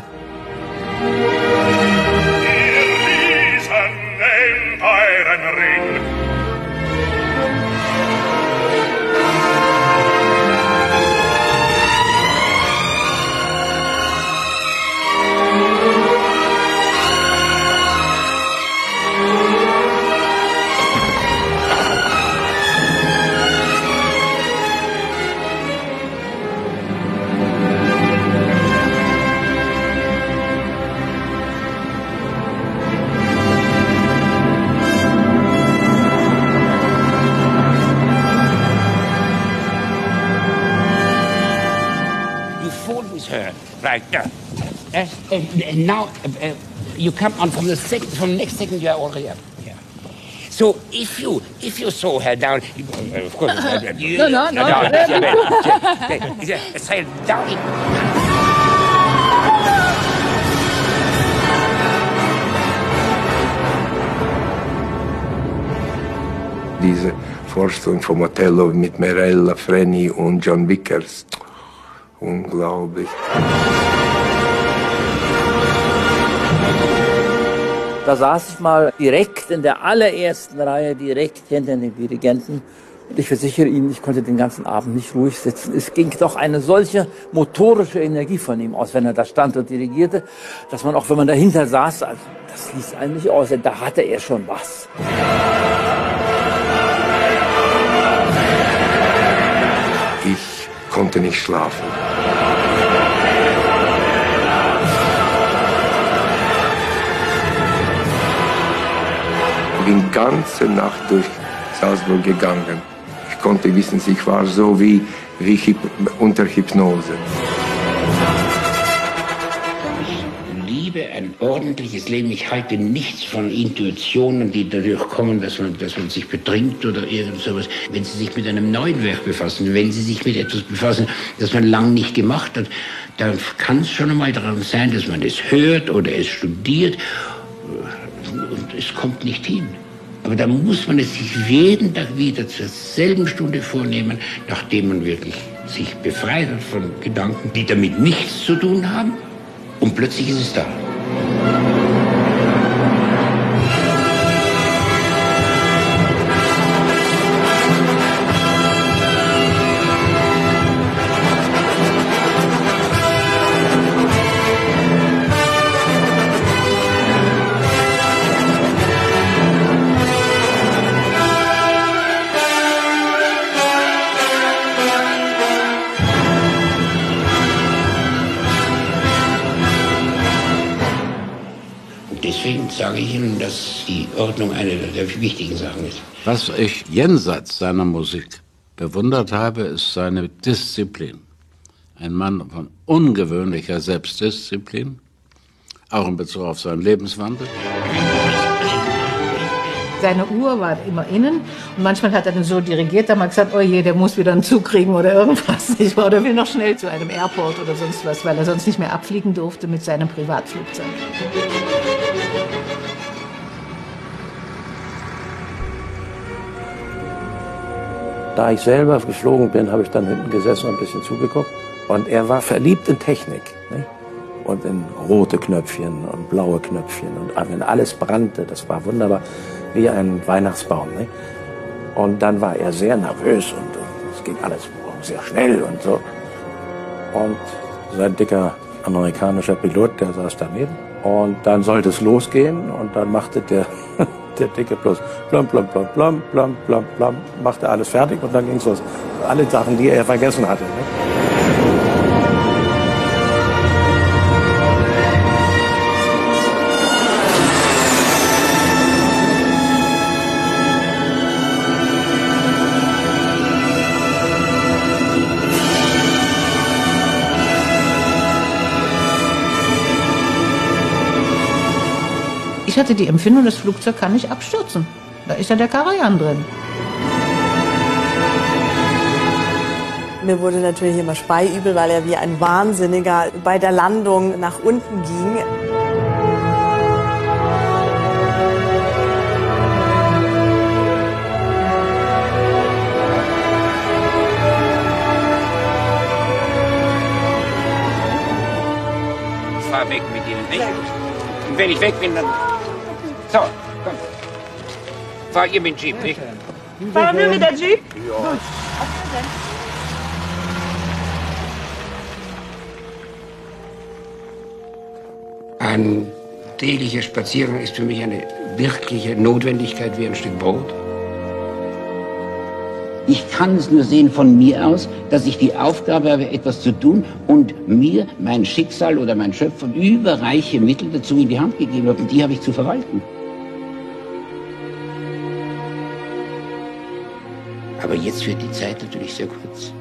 You come on from the second, from next second you are already up. Yeah. So if you if you saw her down, uh, of course, uh, you, No, no, no. It's halt down. Diese Vorstellung vom Othello mit Merella, Frenny und John Vickers. Unglaublich. Da saß ich mal direkt in der allerersten Reihe, direkt hinter dem Dirigenten. Und ich versichere Ihnen, ich konnte den ganzen Abend nicht ruhig sitzen. Es ging doch eine solche motorische Energie von ihm aus, wenn er da stand und dirigierte, dass man auch, wenn man dahinter saß, also das ließ einen nicht aus. Da hatte er schon was. Ich konnte nicht schlafen. Bin ganze Nacht durch Salzburg gegangen. Ich konnte wissen, ich war so wie, wie Hyp unter Hypnose. Ich liebe ein ordentliches Leben. Ich halte nichts von Intuitionen, die dadurch kommen, dass man, dass man sich betrinkt oder irgend sowas. Wenn Sie sich mit einem neuen Werk befassen, wenn Sie sich mit etwas befassen, das man lang nicht gemacht hat, dann kann es schon einmal daran sein, dass man es hört oder es studiert es kommt nicht hin. Aber da muss man es sich jeden Tag wieder zur selben Stunde vornehmen, nachdem man wirklich sich befreit hat von Gedanken, die damit nichts zu tun haben. Und plötzlich ist es da. Ordnung eine der wichtigen Sachen ist. Was ich jenseits seiner Musik bewundert habe, ist seine Disziplin. Ein Mann von ungewöhnlicher Selbstdisziplin, auch in Bezug auf seinen Lebenswandel. Seine Uhr war immer innen und manchmal hat er dann so dirigiert, da mal gesagt, oh je, der muss wieder einen Zug kriegen oder irgendwas. Nicht wahr? Oder will noch schnell zu einem Airport oder sonst was, weil er sonst nicht mehr abfliegen durfte mit seinem Privatflugzeug. Da ich selber geflogen bin, habe ich dann hinten gesessen und ein bisschen zugeguckt. Und er war verliebt in Technik. Nicht? Und in rote Knöpfchen und blaue Knöpfchen. Und wenn alles brannte, das war wunderbar, wie ein Weihnachtsbaum. Nicht? Und dann war er sehr nervös und äh, es ging alles sehr schnell und so. Und sein dicker amerikanischer Pilot, der saß daneben. Und dann sollte es losgehen und dann machte der, der Dicke bloß plom, plom, plom, plom, plom, plom, plom, machte alles fertig und dann ging es los. Alle Sachen, die er vergessen hatte. Ne? Ich hatte die Empfindung, das Flugzeug kann nicht abstürzen. Da ist ja der Karajan drin. Mir wurde natürlich immer speiübel, weil er wie ein Wahnsinniger bei der Landung nach unten ging. Fahr weg mit Ihnen, nicht? Und wenn ich weg bin, dann... So, komm. Fahr ihr mit dem Jeep, nicht? Fahren wir mit der Jeep? Ja. Ein täglicher Spaziergang ist für mich eine wirkliche Notwendigkeit wie ein Stück Brot. Ich kann es nur sehen von mir aus, dass ich die Aufgabe habe, etwas zu tun und mir mein Schicksal oder mein Schöpfer überreiche Mittel dazu in die Hand gegeben habe und die habe ich zu verwalten. Aber jetzt wird die Zeit natürlich sehr kurz.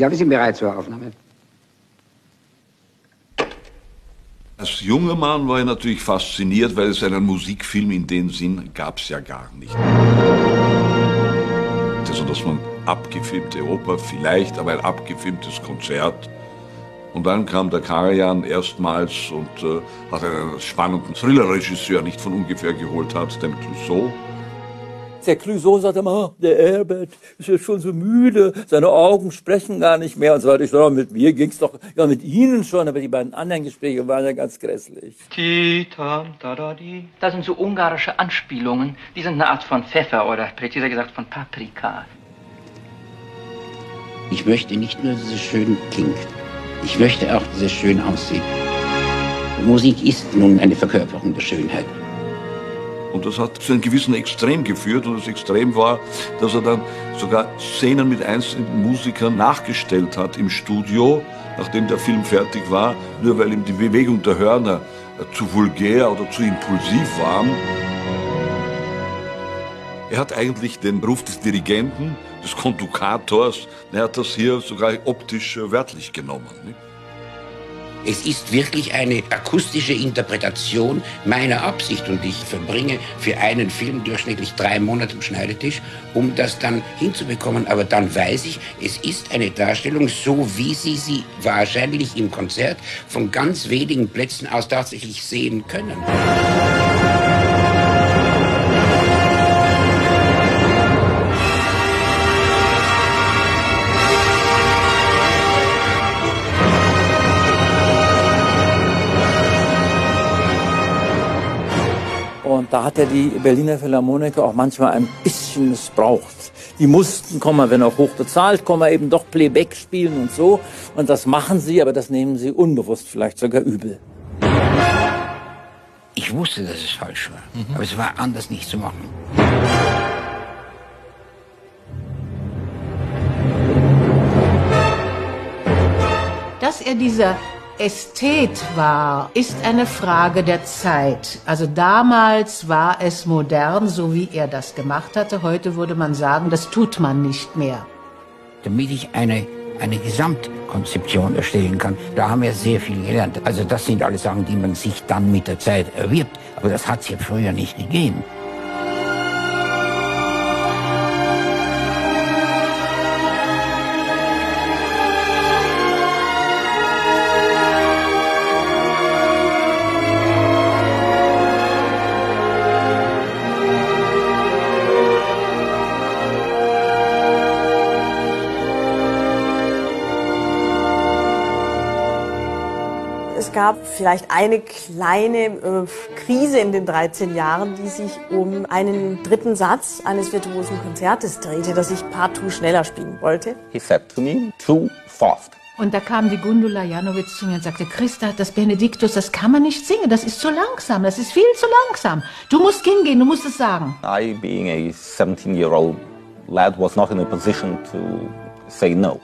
Ja, wir sind bereit zur Aufnahme. Als junger Mann war ich natürlich fasziniert, weil es einen Musikfilm in dem Sinn gab es ja gar nicht. Also, dass man abgefilmte Oper vielleicht, aber ein abgefilmtes Konzert. Und dann kam der Karajan erstmals und äh, hat einen spannenden Thriller-Regisseur nicht von ungefähr geholt hat, den Clouseau. Der Clouseau sagt immer, oh, der Herbert ist jetzt schon so müde, seine Augen sprechen gar nicht mehr und so weiter. Ich sage, mit mir ging's doch, ja mit Ihnen schon, aber die beiden anderen Gespräche waren ja ganz grässlich. Das sind so ungarische Anspielungen, die sind eine Art von Pfeffer oder präziser gesagt von Paprika. Ich möchte nicht nur, dass es schön klingt, ich möchte auch, dass es schön aussieht. Musik ist nun eine Verkörperung der Schönheit. Und das hat zu einem gewissen Extrem geführt. Und das Extrem war, dass er dann sogar Szenen mit einzelnen Musikern nachgestellt hat im Studio, nachdem der Film fertig war, nur weil ihm die Bewegung der Hörner zu vulgär oder zu impulsiv war. Er hat eigentlich den Beruf des Dirigenten, des Kondukators, er hat das hier sogar optisch wörtlich genommen. Nicht? Es ist wirklich eine akustische Interpretation meiner Absicht und ich verbringe für einen Film durchschnittlich drei Monate am Schneidetisch, um das dann hinzubekommen. Aber dann weiß ich, es ist eine Darstellung, so wie Sie sie wahrscheinlich im Konzert von ganz wenigen Plätzen aus tatsächlich sehen können. Da hat er die Berliner Philharmoniker auch manchmal ein bisschen missbraucht. Die mussten, wenn auch hoch bezahlt, eben doch Playback spielen und so. Und das machen sie, aber das nehmen sie unbewusst vielleicht sogar übel. Ich wusste, dass es falsch war, mhm. aber es war anders nicht zu machen. Dass er dieser Ästhet war, ist eine Frage der Zeit. Also damals war es modern, so wie er das gemacht hatte. Heute würde man sagen, das tut man nicht mehr. Damit ich eine, eine Gesamtkonzeption erstellen kann, da haben wir sehr viel gelernt. Also das sind alle Sachen, die man sich dann mit der Zeit erwirbt. Aber das hat es ja früher nicht gegeben. Vielleicht eine kleine äh, Krise in den 13 Jahren, die sich um einen dritten Satz eines virtuosen Konzertes drehte, das ich partout schneller spielen wollte. He said to me, too fast. Und da kam die Gundula Janowitz zu mir und sagte, Christa, das Benediktus, das kann man nicht singen, das ist zu langsam, das ist viel zu langsam. Du musst hingehen, du musst es sagen. I, being a 17-year-old lad, was not in a position to say no.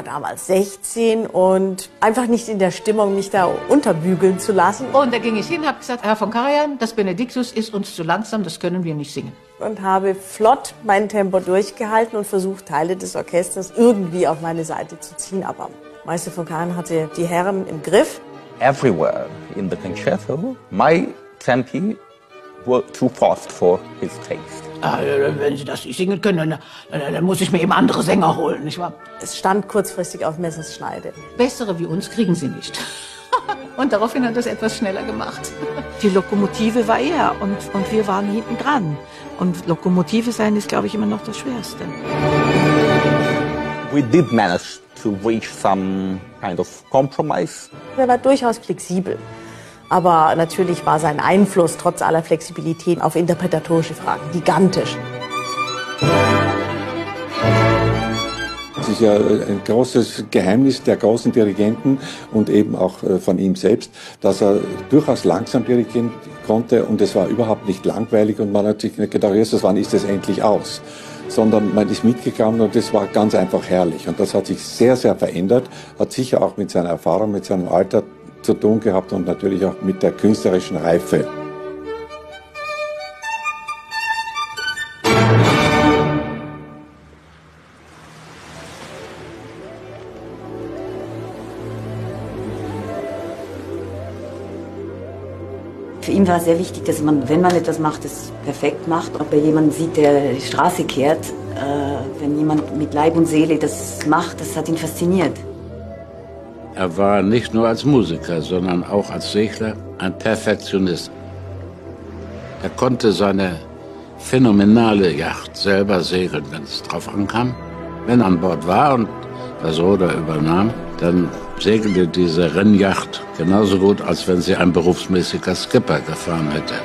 Ich war damals 16 und einfach nicht in der Stimmung, mich da unterbügeln zu lassen. Und da ging ich hin, habe gesagt, Herr von Karajan, das Benediktus ist uns zu langsam, das können wir nicht singen. Und habe flott mein Tempo durchgehalten und versucht, Teile des Orchesters irgendwie auf meine Seite zu ziehen. Aber Meister von Karajan hatte die Herren im Griff. Everywhere in the concerto, my tempi were too fast for his taste. Äh, wenn Sie das nicht singen können, dann, dann, muss ich mir eben andere Sänger holen, nicht wahr? Es stand kurzfristig auf Messerschneide. Bessere wie uns kriegen Sie nicht. und daraufhin hat er es etwas schneller gemacht. Die Lokomotive war er und, und wir waren hinten dran. Und Lokomotive sein ist, glaube ich, immer noch das Schwerste. We did manage to reach some kind of compromise. Er war durchaus flexibel. Aber natürlich war sein Einfluss trotz aller Flexibilität auf interpretatorische Fragen gigantisch. Es ist ja ein großes Geheimnis der großen Dirigenten und eben auch äh, von ihm selbst, dass er durchaus langsam dirigieren konnte und es war überhaupt nicht langweilig und man hat sich nicht gedacht, wann ist das endlich aus? Sondern man ist mitgegangen und es war ganz einfach herrlich. Und das hat sich sehr, sehr verändert, hat sicher auch mit seiner Erfahrung, mit seinem Alter zu tun gehabt und natürlich auch mit der künstlerischen Reife. Für ihn war sehr wichtig, dass man, wenn man etwas macht, es perfekt macht. Ob er jemanden sieht, der die Straße kehrt, äh, wenn jemand mit Leib und Seele das macht, das hat ihn fasziniert. Er war nicht nur als Musiker, sondern auch als Segler ein Perfektionist. Er konnte seine phänomenale Yacht selber segeln, wenn es drauf ankam. Wenn er an Bord war und das Ruder übernahm, dann segelte diese Rennjacht genauso gut, als wenn sie ein berufsmäßiger Skipper gefahren hätte.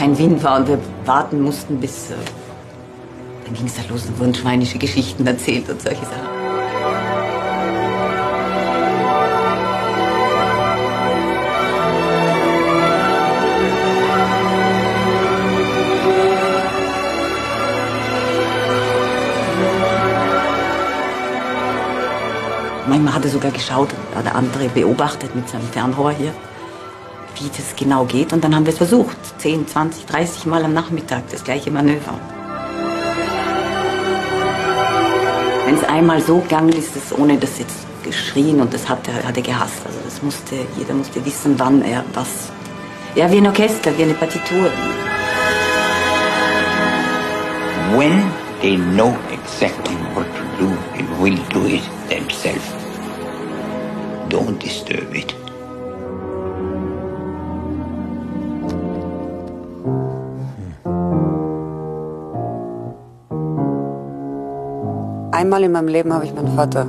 Kein Wind war und wir warten mussten, bis. Äh, dann ging es da los und wurden schweinische Geschichten erzählt und solche Sachen. Manchmal hat er sogar geschaut, hat der andere beobachtet mit seinem Fernrohr hier, wie das genau geht. Und dann haben wir es versucht. 10, 20, 30 Mal am Nachmittag das gleiche Manöver. Wenn es einmal so gegangen ist, das ohne das jetzt geschrien und das hat er, hat er gehasst. Also das musste, jeder musste wissen, wann er was. Ja, wie ein Orchester, wie eine Partitur. When they know exactly what to do, they will do it themselves. Don't disturb it. Einmal in meinem Leben habe ich meinen Vater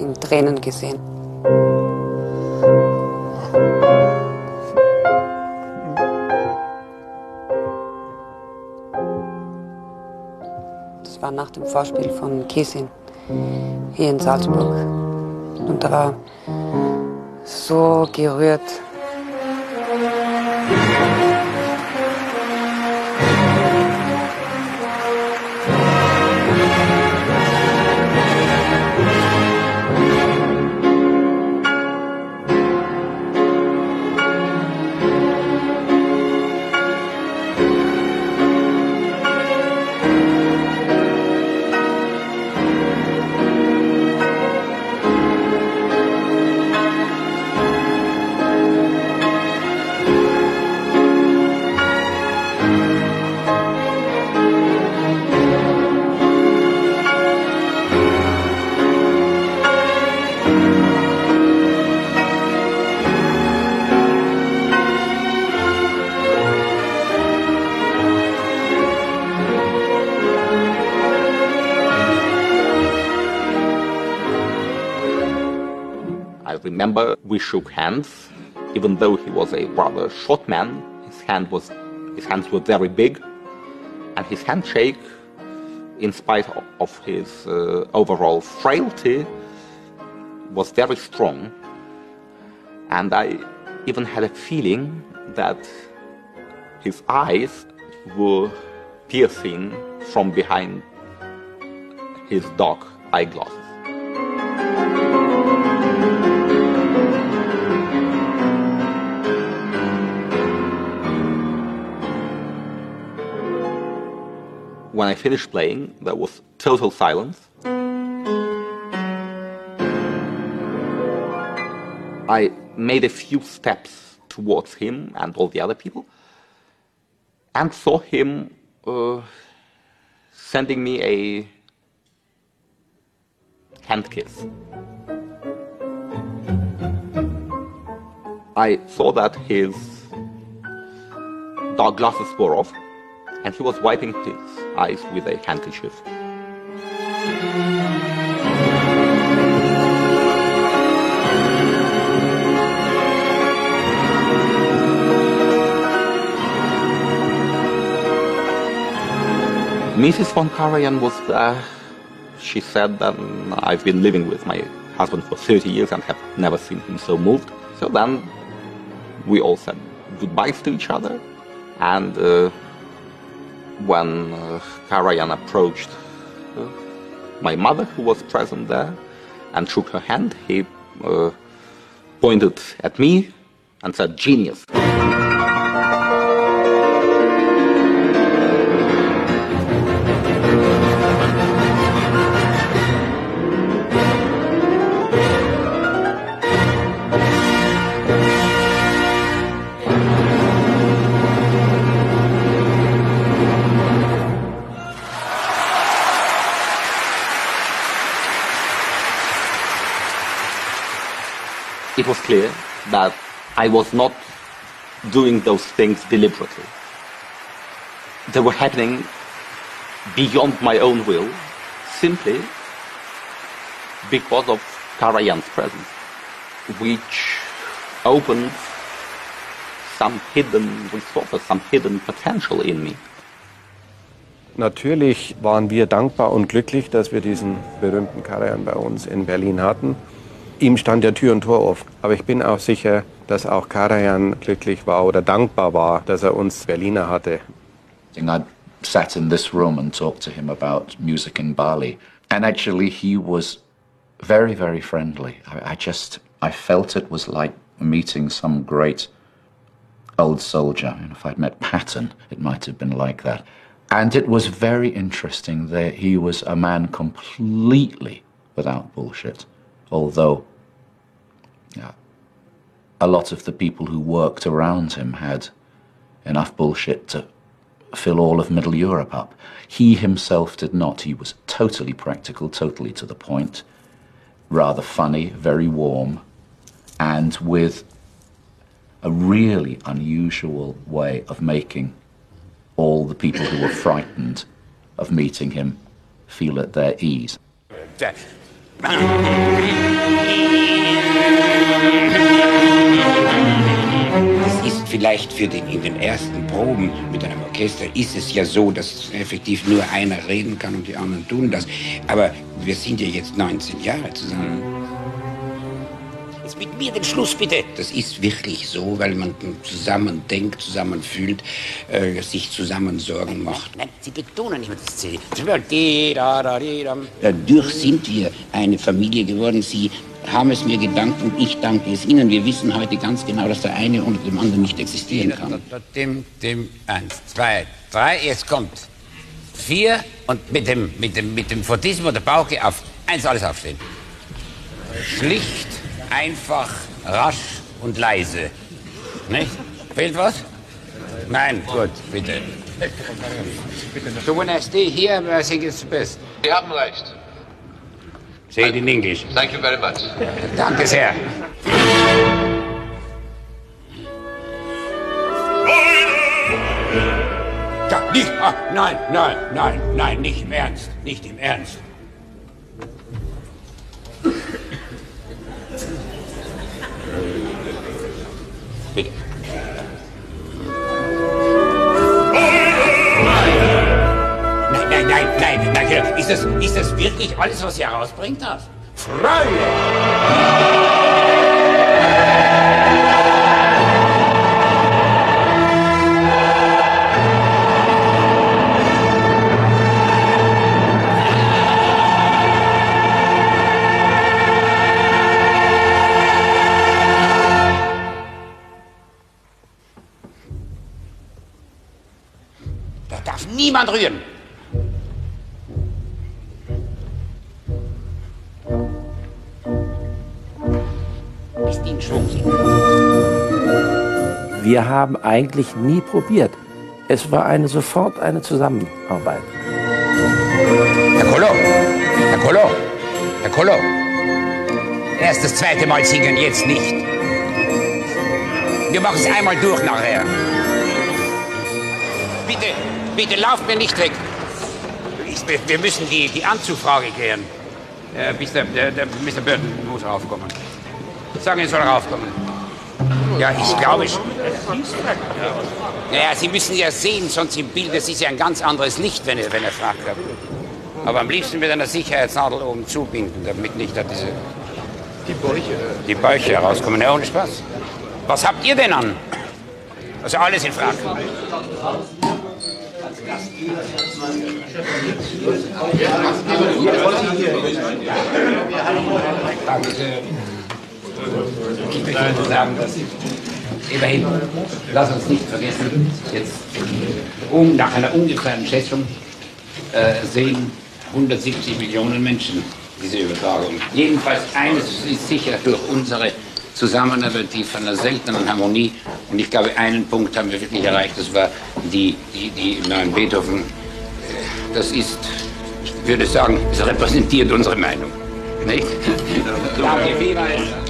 in Tränen gesehen. Das war nach dem Vorspiel von Kesin hier in Salzburg. Und er war so gerührt. Remember we shook hands, even though he was a rather short man. His hand was, his hands were very big, and his handshake, in spite of, his uh, overall frailty, was very strong. And I even had a feeling that his eyes were piercing from behind his dark eyeglasses. When I finished playing, there was total silence. I made a few steps towards him and all the other people and saw him uh, sending me a hand kiss. I saw that his dark glasses were off and he was wiping his eyes with a handkerchief. Mrs. von Karajan was there. She said that I've been living with my husband for 30 years and have never seen him so moved. So then we all said goodbyes to each other. And uh, when uh, Karajan approached uh, my mother, who was present there, and shook her hand, he uh, pointed at me and said, Genius. Clear that I was not doing those things deliberately. They were happening beyond my own will, simply because of Karajan's presence, which opened some hidden resources, some hidden potential in me. Natürlich waren wir dankbar und glücklich, dass wir diesen berühmten Karajan bei uns in Berlin hatten. Ihm stand der Tür und Tor offen. Aber ich bin auch sicher, dass auch Karajan glücklich war oder dankbar war, dass er uns Berliner hatte. I sat in this room and talked to him about music in Bali. And actually, he was very, very friendly. I, I just, I felt it was like meeting some great old soldier. And if I'd met Patton, it might have been like that. And it was very interesting that he was a man completely without bullshit. Although a lot of the people who worked around him had enough bullshit to fill all of Middle Europe up. He himself did not. He was totally practical, totally to the point, rather funny, very warm, and with a really unusual way of making all the people who were frightened of meeting him feel at their ease. Das ist vielleicht für den, in den ersten Proben mit einem Orchester ist es ja so, dass effektiv nur einer reden kann und die anderen tun das. Aber wir sind ja jetzt 19 Jahre zusammen. Mit mir den Schluss bitte. Das ist wirklich so, weil man zusammen denkt, zusammen fühlt, äh, sich zusammen Sorgen macht. Nein, Sie betonen immer das C. Dadurch sind wir eine Familie geworden. Sie haben es mir gedankt und ich danke es Ihnen. Wir wissen heute ganz genau, dass der eine unter dem anderen nicht existieren kann. Dem, dem, eins, zwei, drei, jetzt kommt vier und mit dem, mit dem, mit dem Fortissimo der Bauche auf eins alles aufstehen. Schlicht, einfach, rasch und leise. Nicht? Fehlt was? Nein, gut, bitte. So when I stay here, I think it's the best. Sie haben recht. Say it in English. Thank you very much. Danke sehr. Ja, nicht, ah, nein, nein, nein, nein, nicht im Ernst, nicht im Ernst. Bitte. Nein, nein, nein, nein, nein, ist das, ist das wirklich alles, was ihr herausbringt darf? Freunde! Niemand rühren. Ist in Schwung. Wir haben eigentlich nie probiert. Es war eine sofort eine Zusammenarbeit. Herr Kolo, Herr Kolo, Herr Kolo. Erst das zweite Mal singen, jetzt nicht. Wir machen es einmal durch nachher. Bitte, bitte lauft mir nicht weg. Ich, wir- müssen die, die Anzugfrage klären. Äh, bis der, der, der Mr. Burton muss raufkommen. Sagen, er soll raufkommen. Ja, ich glaube schon. Naja, Sie müssen ja sehen, sonst im Bild, das ist ja ein ganz anderes Licht, wenn er, wenn er fragt. Aber am liebsten mit einer Sicherheitsnadel oben zubinden, damit nicht da diese... Die Bäuche. Die Bäuche herauskommen. Ja, ohne Spaß. Was habt ihr denn an? Also alles in Frage. Ich möchte nur sagen, dass immerhin, lass uns nicht vergessen, jetzt um, nach einer ungefähren Schätzung äh, sehen 170 Millionen Menschen diese Übertragung. Jedenfalls eines ist sicher durch unsere Zusammenarbeit, die von einer seltenen Harmonie, und ich glaube, einen Punkt haben wir wirklich erreicht, das war die, die, die neuen Beethoven, äh, das ist, ich würde sagen, es repräsentiert unsere Meinung. Nicht? Danke vielmals.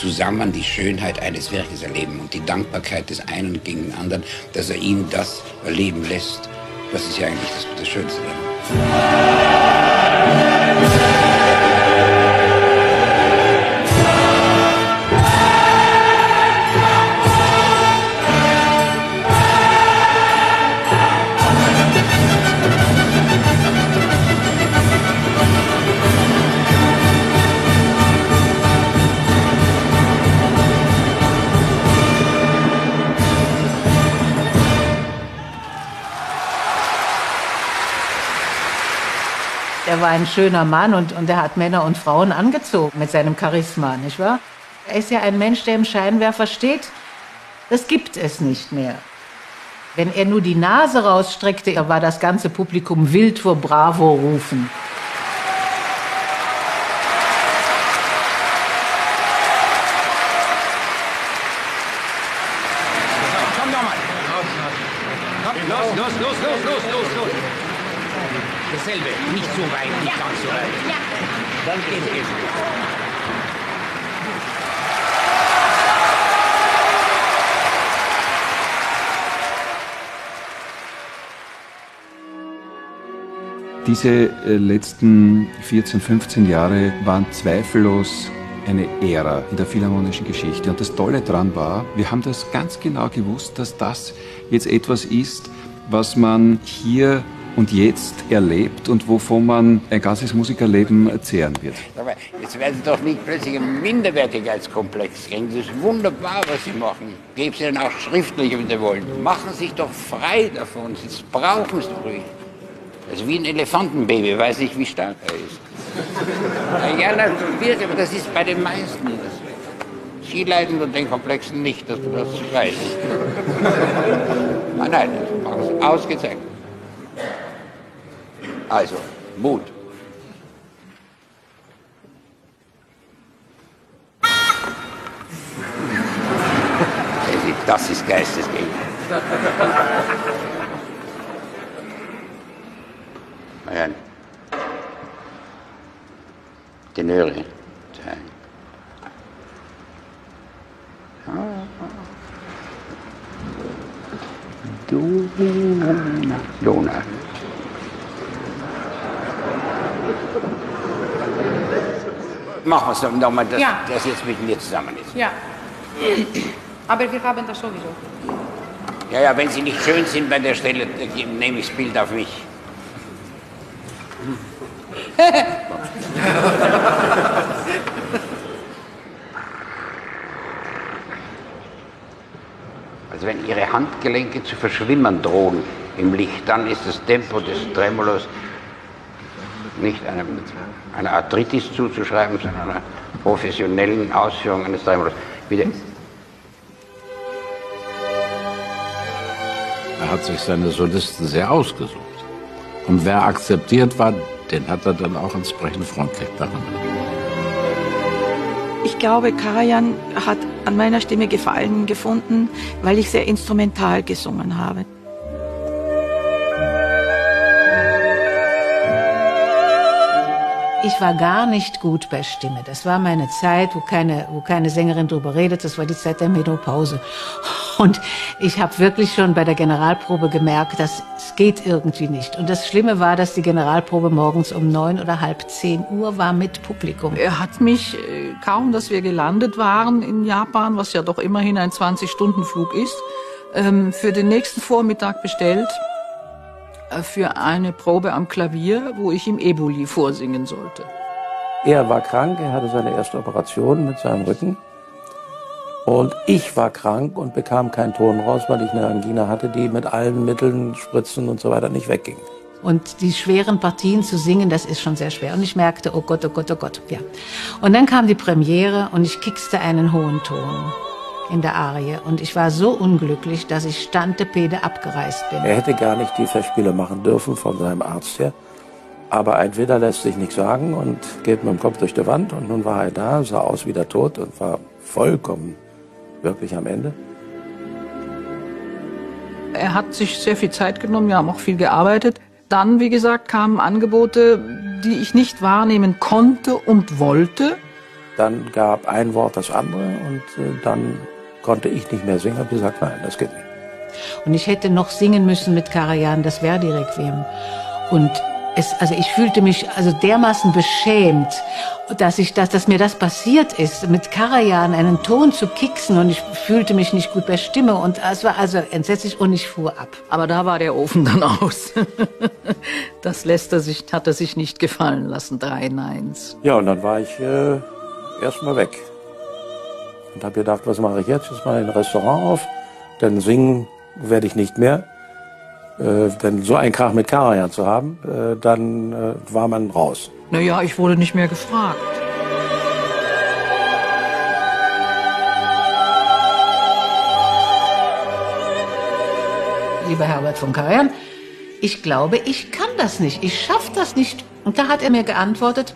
Zusammen die Schönheit eines Werkes erleben und die Dankbarkeit des einen gegen den anderen, dass er ihn das erleben lässt. Das ist ja eigentlich das, das Schönste daran. Er war ein schöner Mann und, und er hat Männer und Frauen angezogen mit seinem Charisma, nicht wahr? Er ist ja ein Mensch, der im Scheinwerfer steht. Das gibt es nicht mehr. Wenn er nur die Nase rausstreckte, war das ganze Publikum wild vor Bravo rufen. Komm doch mal. Los, los, los, los, los, los, los. Dasselbe, nicht so weit, nicht ganz so weit. Ja. Dann geht's, geht's. Diese äh, letzten 14, 15 Jahre waren zweifellos eine Ära in der philharmonischen Geschichte. Und das Tolle daran war, wir haben das ganz genau gewusst, dass das jetzt etwas ist, was man hier und jetzt erlebt und wovon man ein ganzes Musikerleben zehren wird. Aber jetzt werden Sie doch nicht plötzlich einen Minderwertigkeitskomplex kriegen. Das ist wunderbar, was Sie machen. Geben Sie dann auch schriftlich, wenn Sie wollen. Machen Sie sich doch frei davon. Sie brauchen es doch ruhig. Also wie ein Elefantenbaby, weiß nicht, wie stark er ist. Ja, na, wird, aber das ist bei den meisten. Das Sie unter den Komplexen nicht, dass du das weißt. Nein, nein, das machen Sie ausgezeichnet. Also, Mut. Das ist Geistesgegenwart. Ja. Tenöre. Dona. Dona. Machen wir es nochmal, dass Ja. das jetzt mit mir zusammen ist. Ja. Aber wir haben das sowieso. Ja, ja, wenn Sie nicht schön sind bei der Stelle, dann nehme ich das Bild auf mich. Also wenn Ihre Handgelenke zu verschwimmen drohen im Licht, dann ist das Tempo des Tremolos nicht einem, einer Arthritis zuzuschreiben, sondern einer professionellen Ausführung eines Tremolos. Bitte. Er hat sich seine Solisten sehr ausgesucht. Und wer akzeptiert war, den hat er dann auch entsprechend freundlich behandelt. Ich glaube, Karajan hat an meiner Stimme Gefallen gefunden, weil ich sehr instrumental gesungen habe. Ich war gar nicht gut bei Stimme. Das war meine Zeit, wo keine, wo keine Sängerin drüber redet. Das war die Zeit der Menopause. Und ich habe wirklich schon bei der Generalprobe gemerkt, dass es geht irgendwie nicht. Und das Schlimme war, dass die Generalprobe morgens um neun oder halb zehn Uhr war mit Publikum. Er hat mich äh, kaum, dass wir gelandet waren in Japan, was ja doch immerhin ein 20-Stunden-Flug ist, ähm, für den nächsten Vormittag bestellt für eine Probe am Klavier, wo ich ihm Eboli vorsingen sollte. Er war krank, er hatte seine erste Operation mit seinem Rücken. Und ich war krank und bekam keinen Ton raus, weil ich eine Angina hatte, die mit allen Mitteln, Spritzen und so weiter nicht wegging. Und die schweren Partien zu singen, das ist schon sehr schwer. Und ich merkte, oh Gott, oh Gott, oh Gott, ja. Und dann kam die Premiere und ich kickste einen hohen Ton in der Arie. Und ich war so unglücklich, dass ich Stantepede abgereist bin. Er hätte gar nicht die Festspiele machen dürfen von seinem Arzt her. Aber ein Widder lässt sich nicht sagen und geht mit dem Kopf durch die Wand. Und nun war er da, sah aus wie der Tod und war vollkommen wirklich am Ende. Er hat sich sehr viel Zeit genommen, wir haben auch viel gearbeitet. Dann, wie gesagt, kamen Angebote, die ich nicht wahrnehmen konnte und wollte. dann gab ein Wort das andere und äh, dann konnte ich nicht mehr singen. Habe gesagt, nein, das geht nicht. Und ich hätte noch singen müssen mit Karajan, das Verdi-Requiem. Und es, also ich fühlte mich also dermaßen beschämt, dass ich das, dass mir das passiert ist, mit Karajan einen Ton zu kicksen und ich fühlte mich nicht gut bei Stimme und es war also entsetzlich und ich fuhr ab. Aber da war der Ofen dann aus. das lässt er sich, hat er sich nicht gefallen lassen, drei Neins. Ja, und dann war ich äh, erstmal weg. Und habe gedacht, was mache ich jetzt? Jetzt mal ein Restaurant auf, denn singen werde ich nicht mehr. Äh, denn so einen Krach mit Karajan zu haben, äh, dann äh, war man raus. Naja, ich wurde nicht mehr gefragt. Lieber Herbert von Karajan, ich glaube, ich kann das nicht, ich schaffe das nicht. Und da hat er mir geantwortet,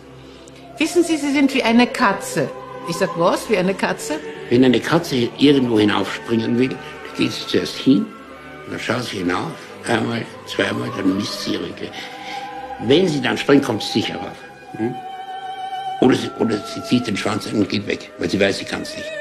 wissen Sie, Sie sind wie eine Katze. Ich sag, was, wie eine Katze? Wenn eine Katze irgendwo hinaufspringen will, geht sie zuerst hin, dann schaut sie hinauf, einmal, zweimal, dann misst sie ihre Ge Wenn sie dann springt, kommt sie sicher rauf. Hm? Oder, sie, oder sie zieht den Schwanz an und geht weg, weil sie weiß, sie kann es nicht.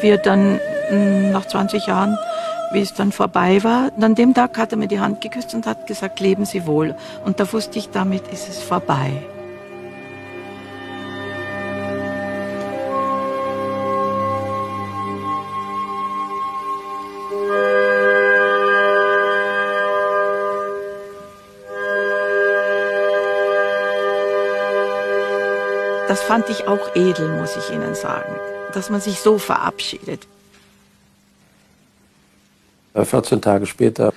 Wir dann nach 20 Jahren, wie es dann vorbei war, an dem Tag hat er mir die Hand geküsst und hat gesagt, leben Sie wohl. Und da wusste ich, damit ist es vorbei. Das fand ich auch edel, muss ich Ihnen sagen, dass man sich so verabschiedet. 14 Tage später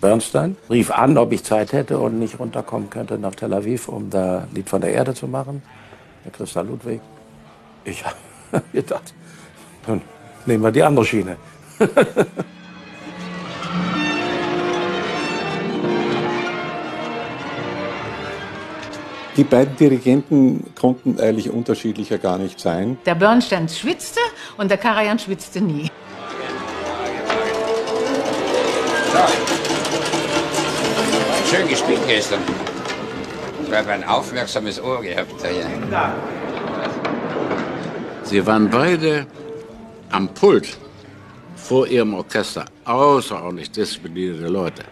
Bernstein rief an, ob ich Zeit hätte und nicht runterkommen könnte nach Tel Aviv, um da Lied von der Erde zu machen. Der Christa Ludwig. Ich habe gedacht, dann nehmen wir die andere Schiene. Die beiden Dirigenten konnten eigentlich unterschiedlicher gar nicht sein. Der Bernstein schwitzte und der Karajan schwitzte nie. Schön gespielt gestern. Ich habe ein aufmerksames Ohr gehabt. Ja. Sie waren beide am Pult vor ihrem Orchester außerordentlich disziplinierte Leute.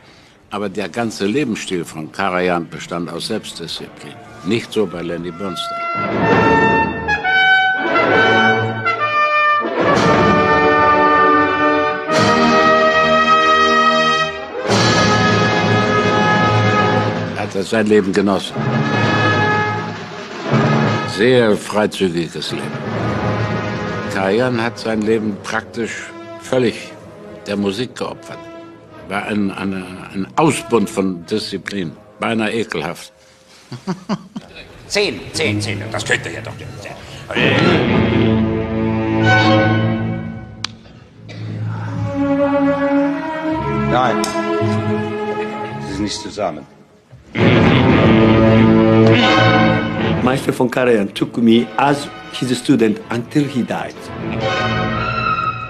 Aber der ganze Lebensstil von Karajan bestand aus Selbstdisziplin. Nicht so bei Lenny Bernstein. Er hat sein Leben genossen. Sehr freizügiges Leben. Karajan hat sein Leben praktisch völlig der Musik geopfert. War ein, eine, ein Ausbund von Disziplin. Beinahe ekelhaft. Zehn, zehn, zehn. Das könnte ja doch. Nein. Sie sind nicht zusammen. Meister von Karajan took me as his student until he died.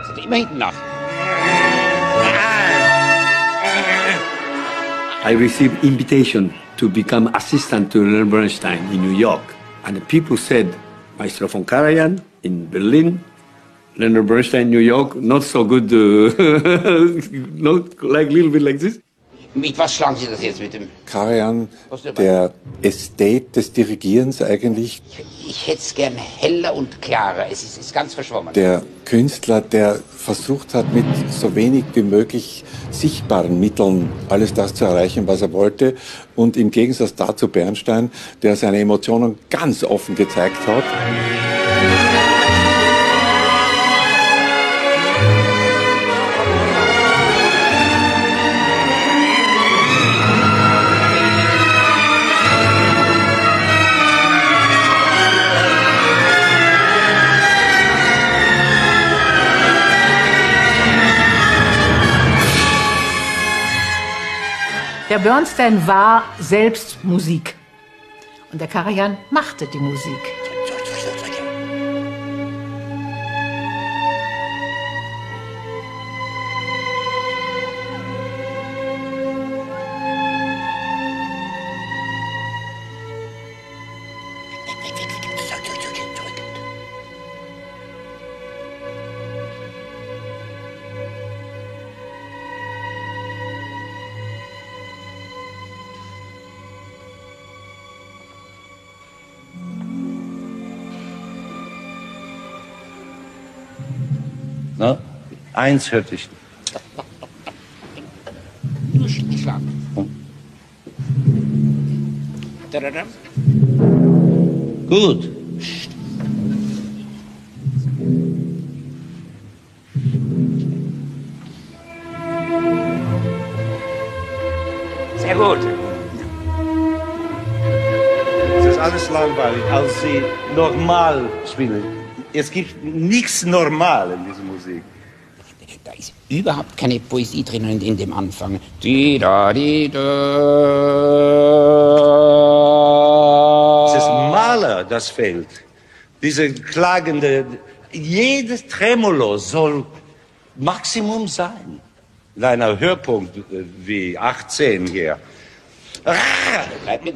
Sind immer hinten nach. I received invitation to become assistant to Leonard Bernstein in New York. And people said, Maestro von Karajan in Berlin, Leonard Bernstein in New York, not so good, uh, not like little bit like this. Mit was schlagen Sie das jetzt mit dem? Karajan, der Ästhete des Dirigierens eigentlich, Ich hätte es gern heller und klarer. Es ist, ist ganz verschwommen. der Künstler, der versucht hat, mit so wenig wie möglich sichtbaren Mitteln alles das zu erreichen, was er wollte. Und im Gegensatz dazu Bernstein, der seine Emotionen ganz offen gezeigt hat. Der Bernstein war selbst Musik. Und der Karajan machte die Musik. Eins hörte ich. Gut. Sehr gut. Es ist alles langweilig, als Sie normal spielen. Es gibt nichts normal in ist überhaupt keine Poesie drinnen in dem Anfang. Di da di da. Es ist Maler, das fehlt. Diese klagende, jedes Tremolo soll Maximum sein. In einer Hörpunkt äh, wie 18 hier. Bleib mir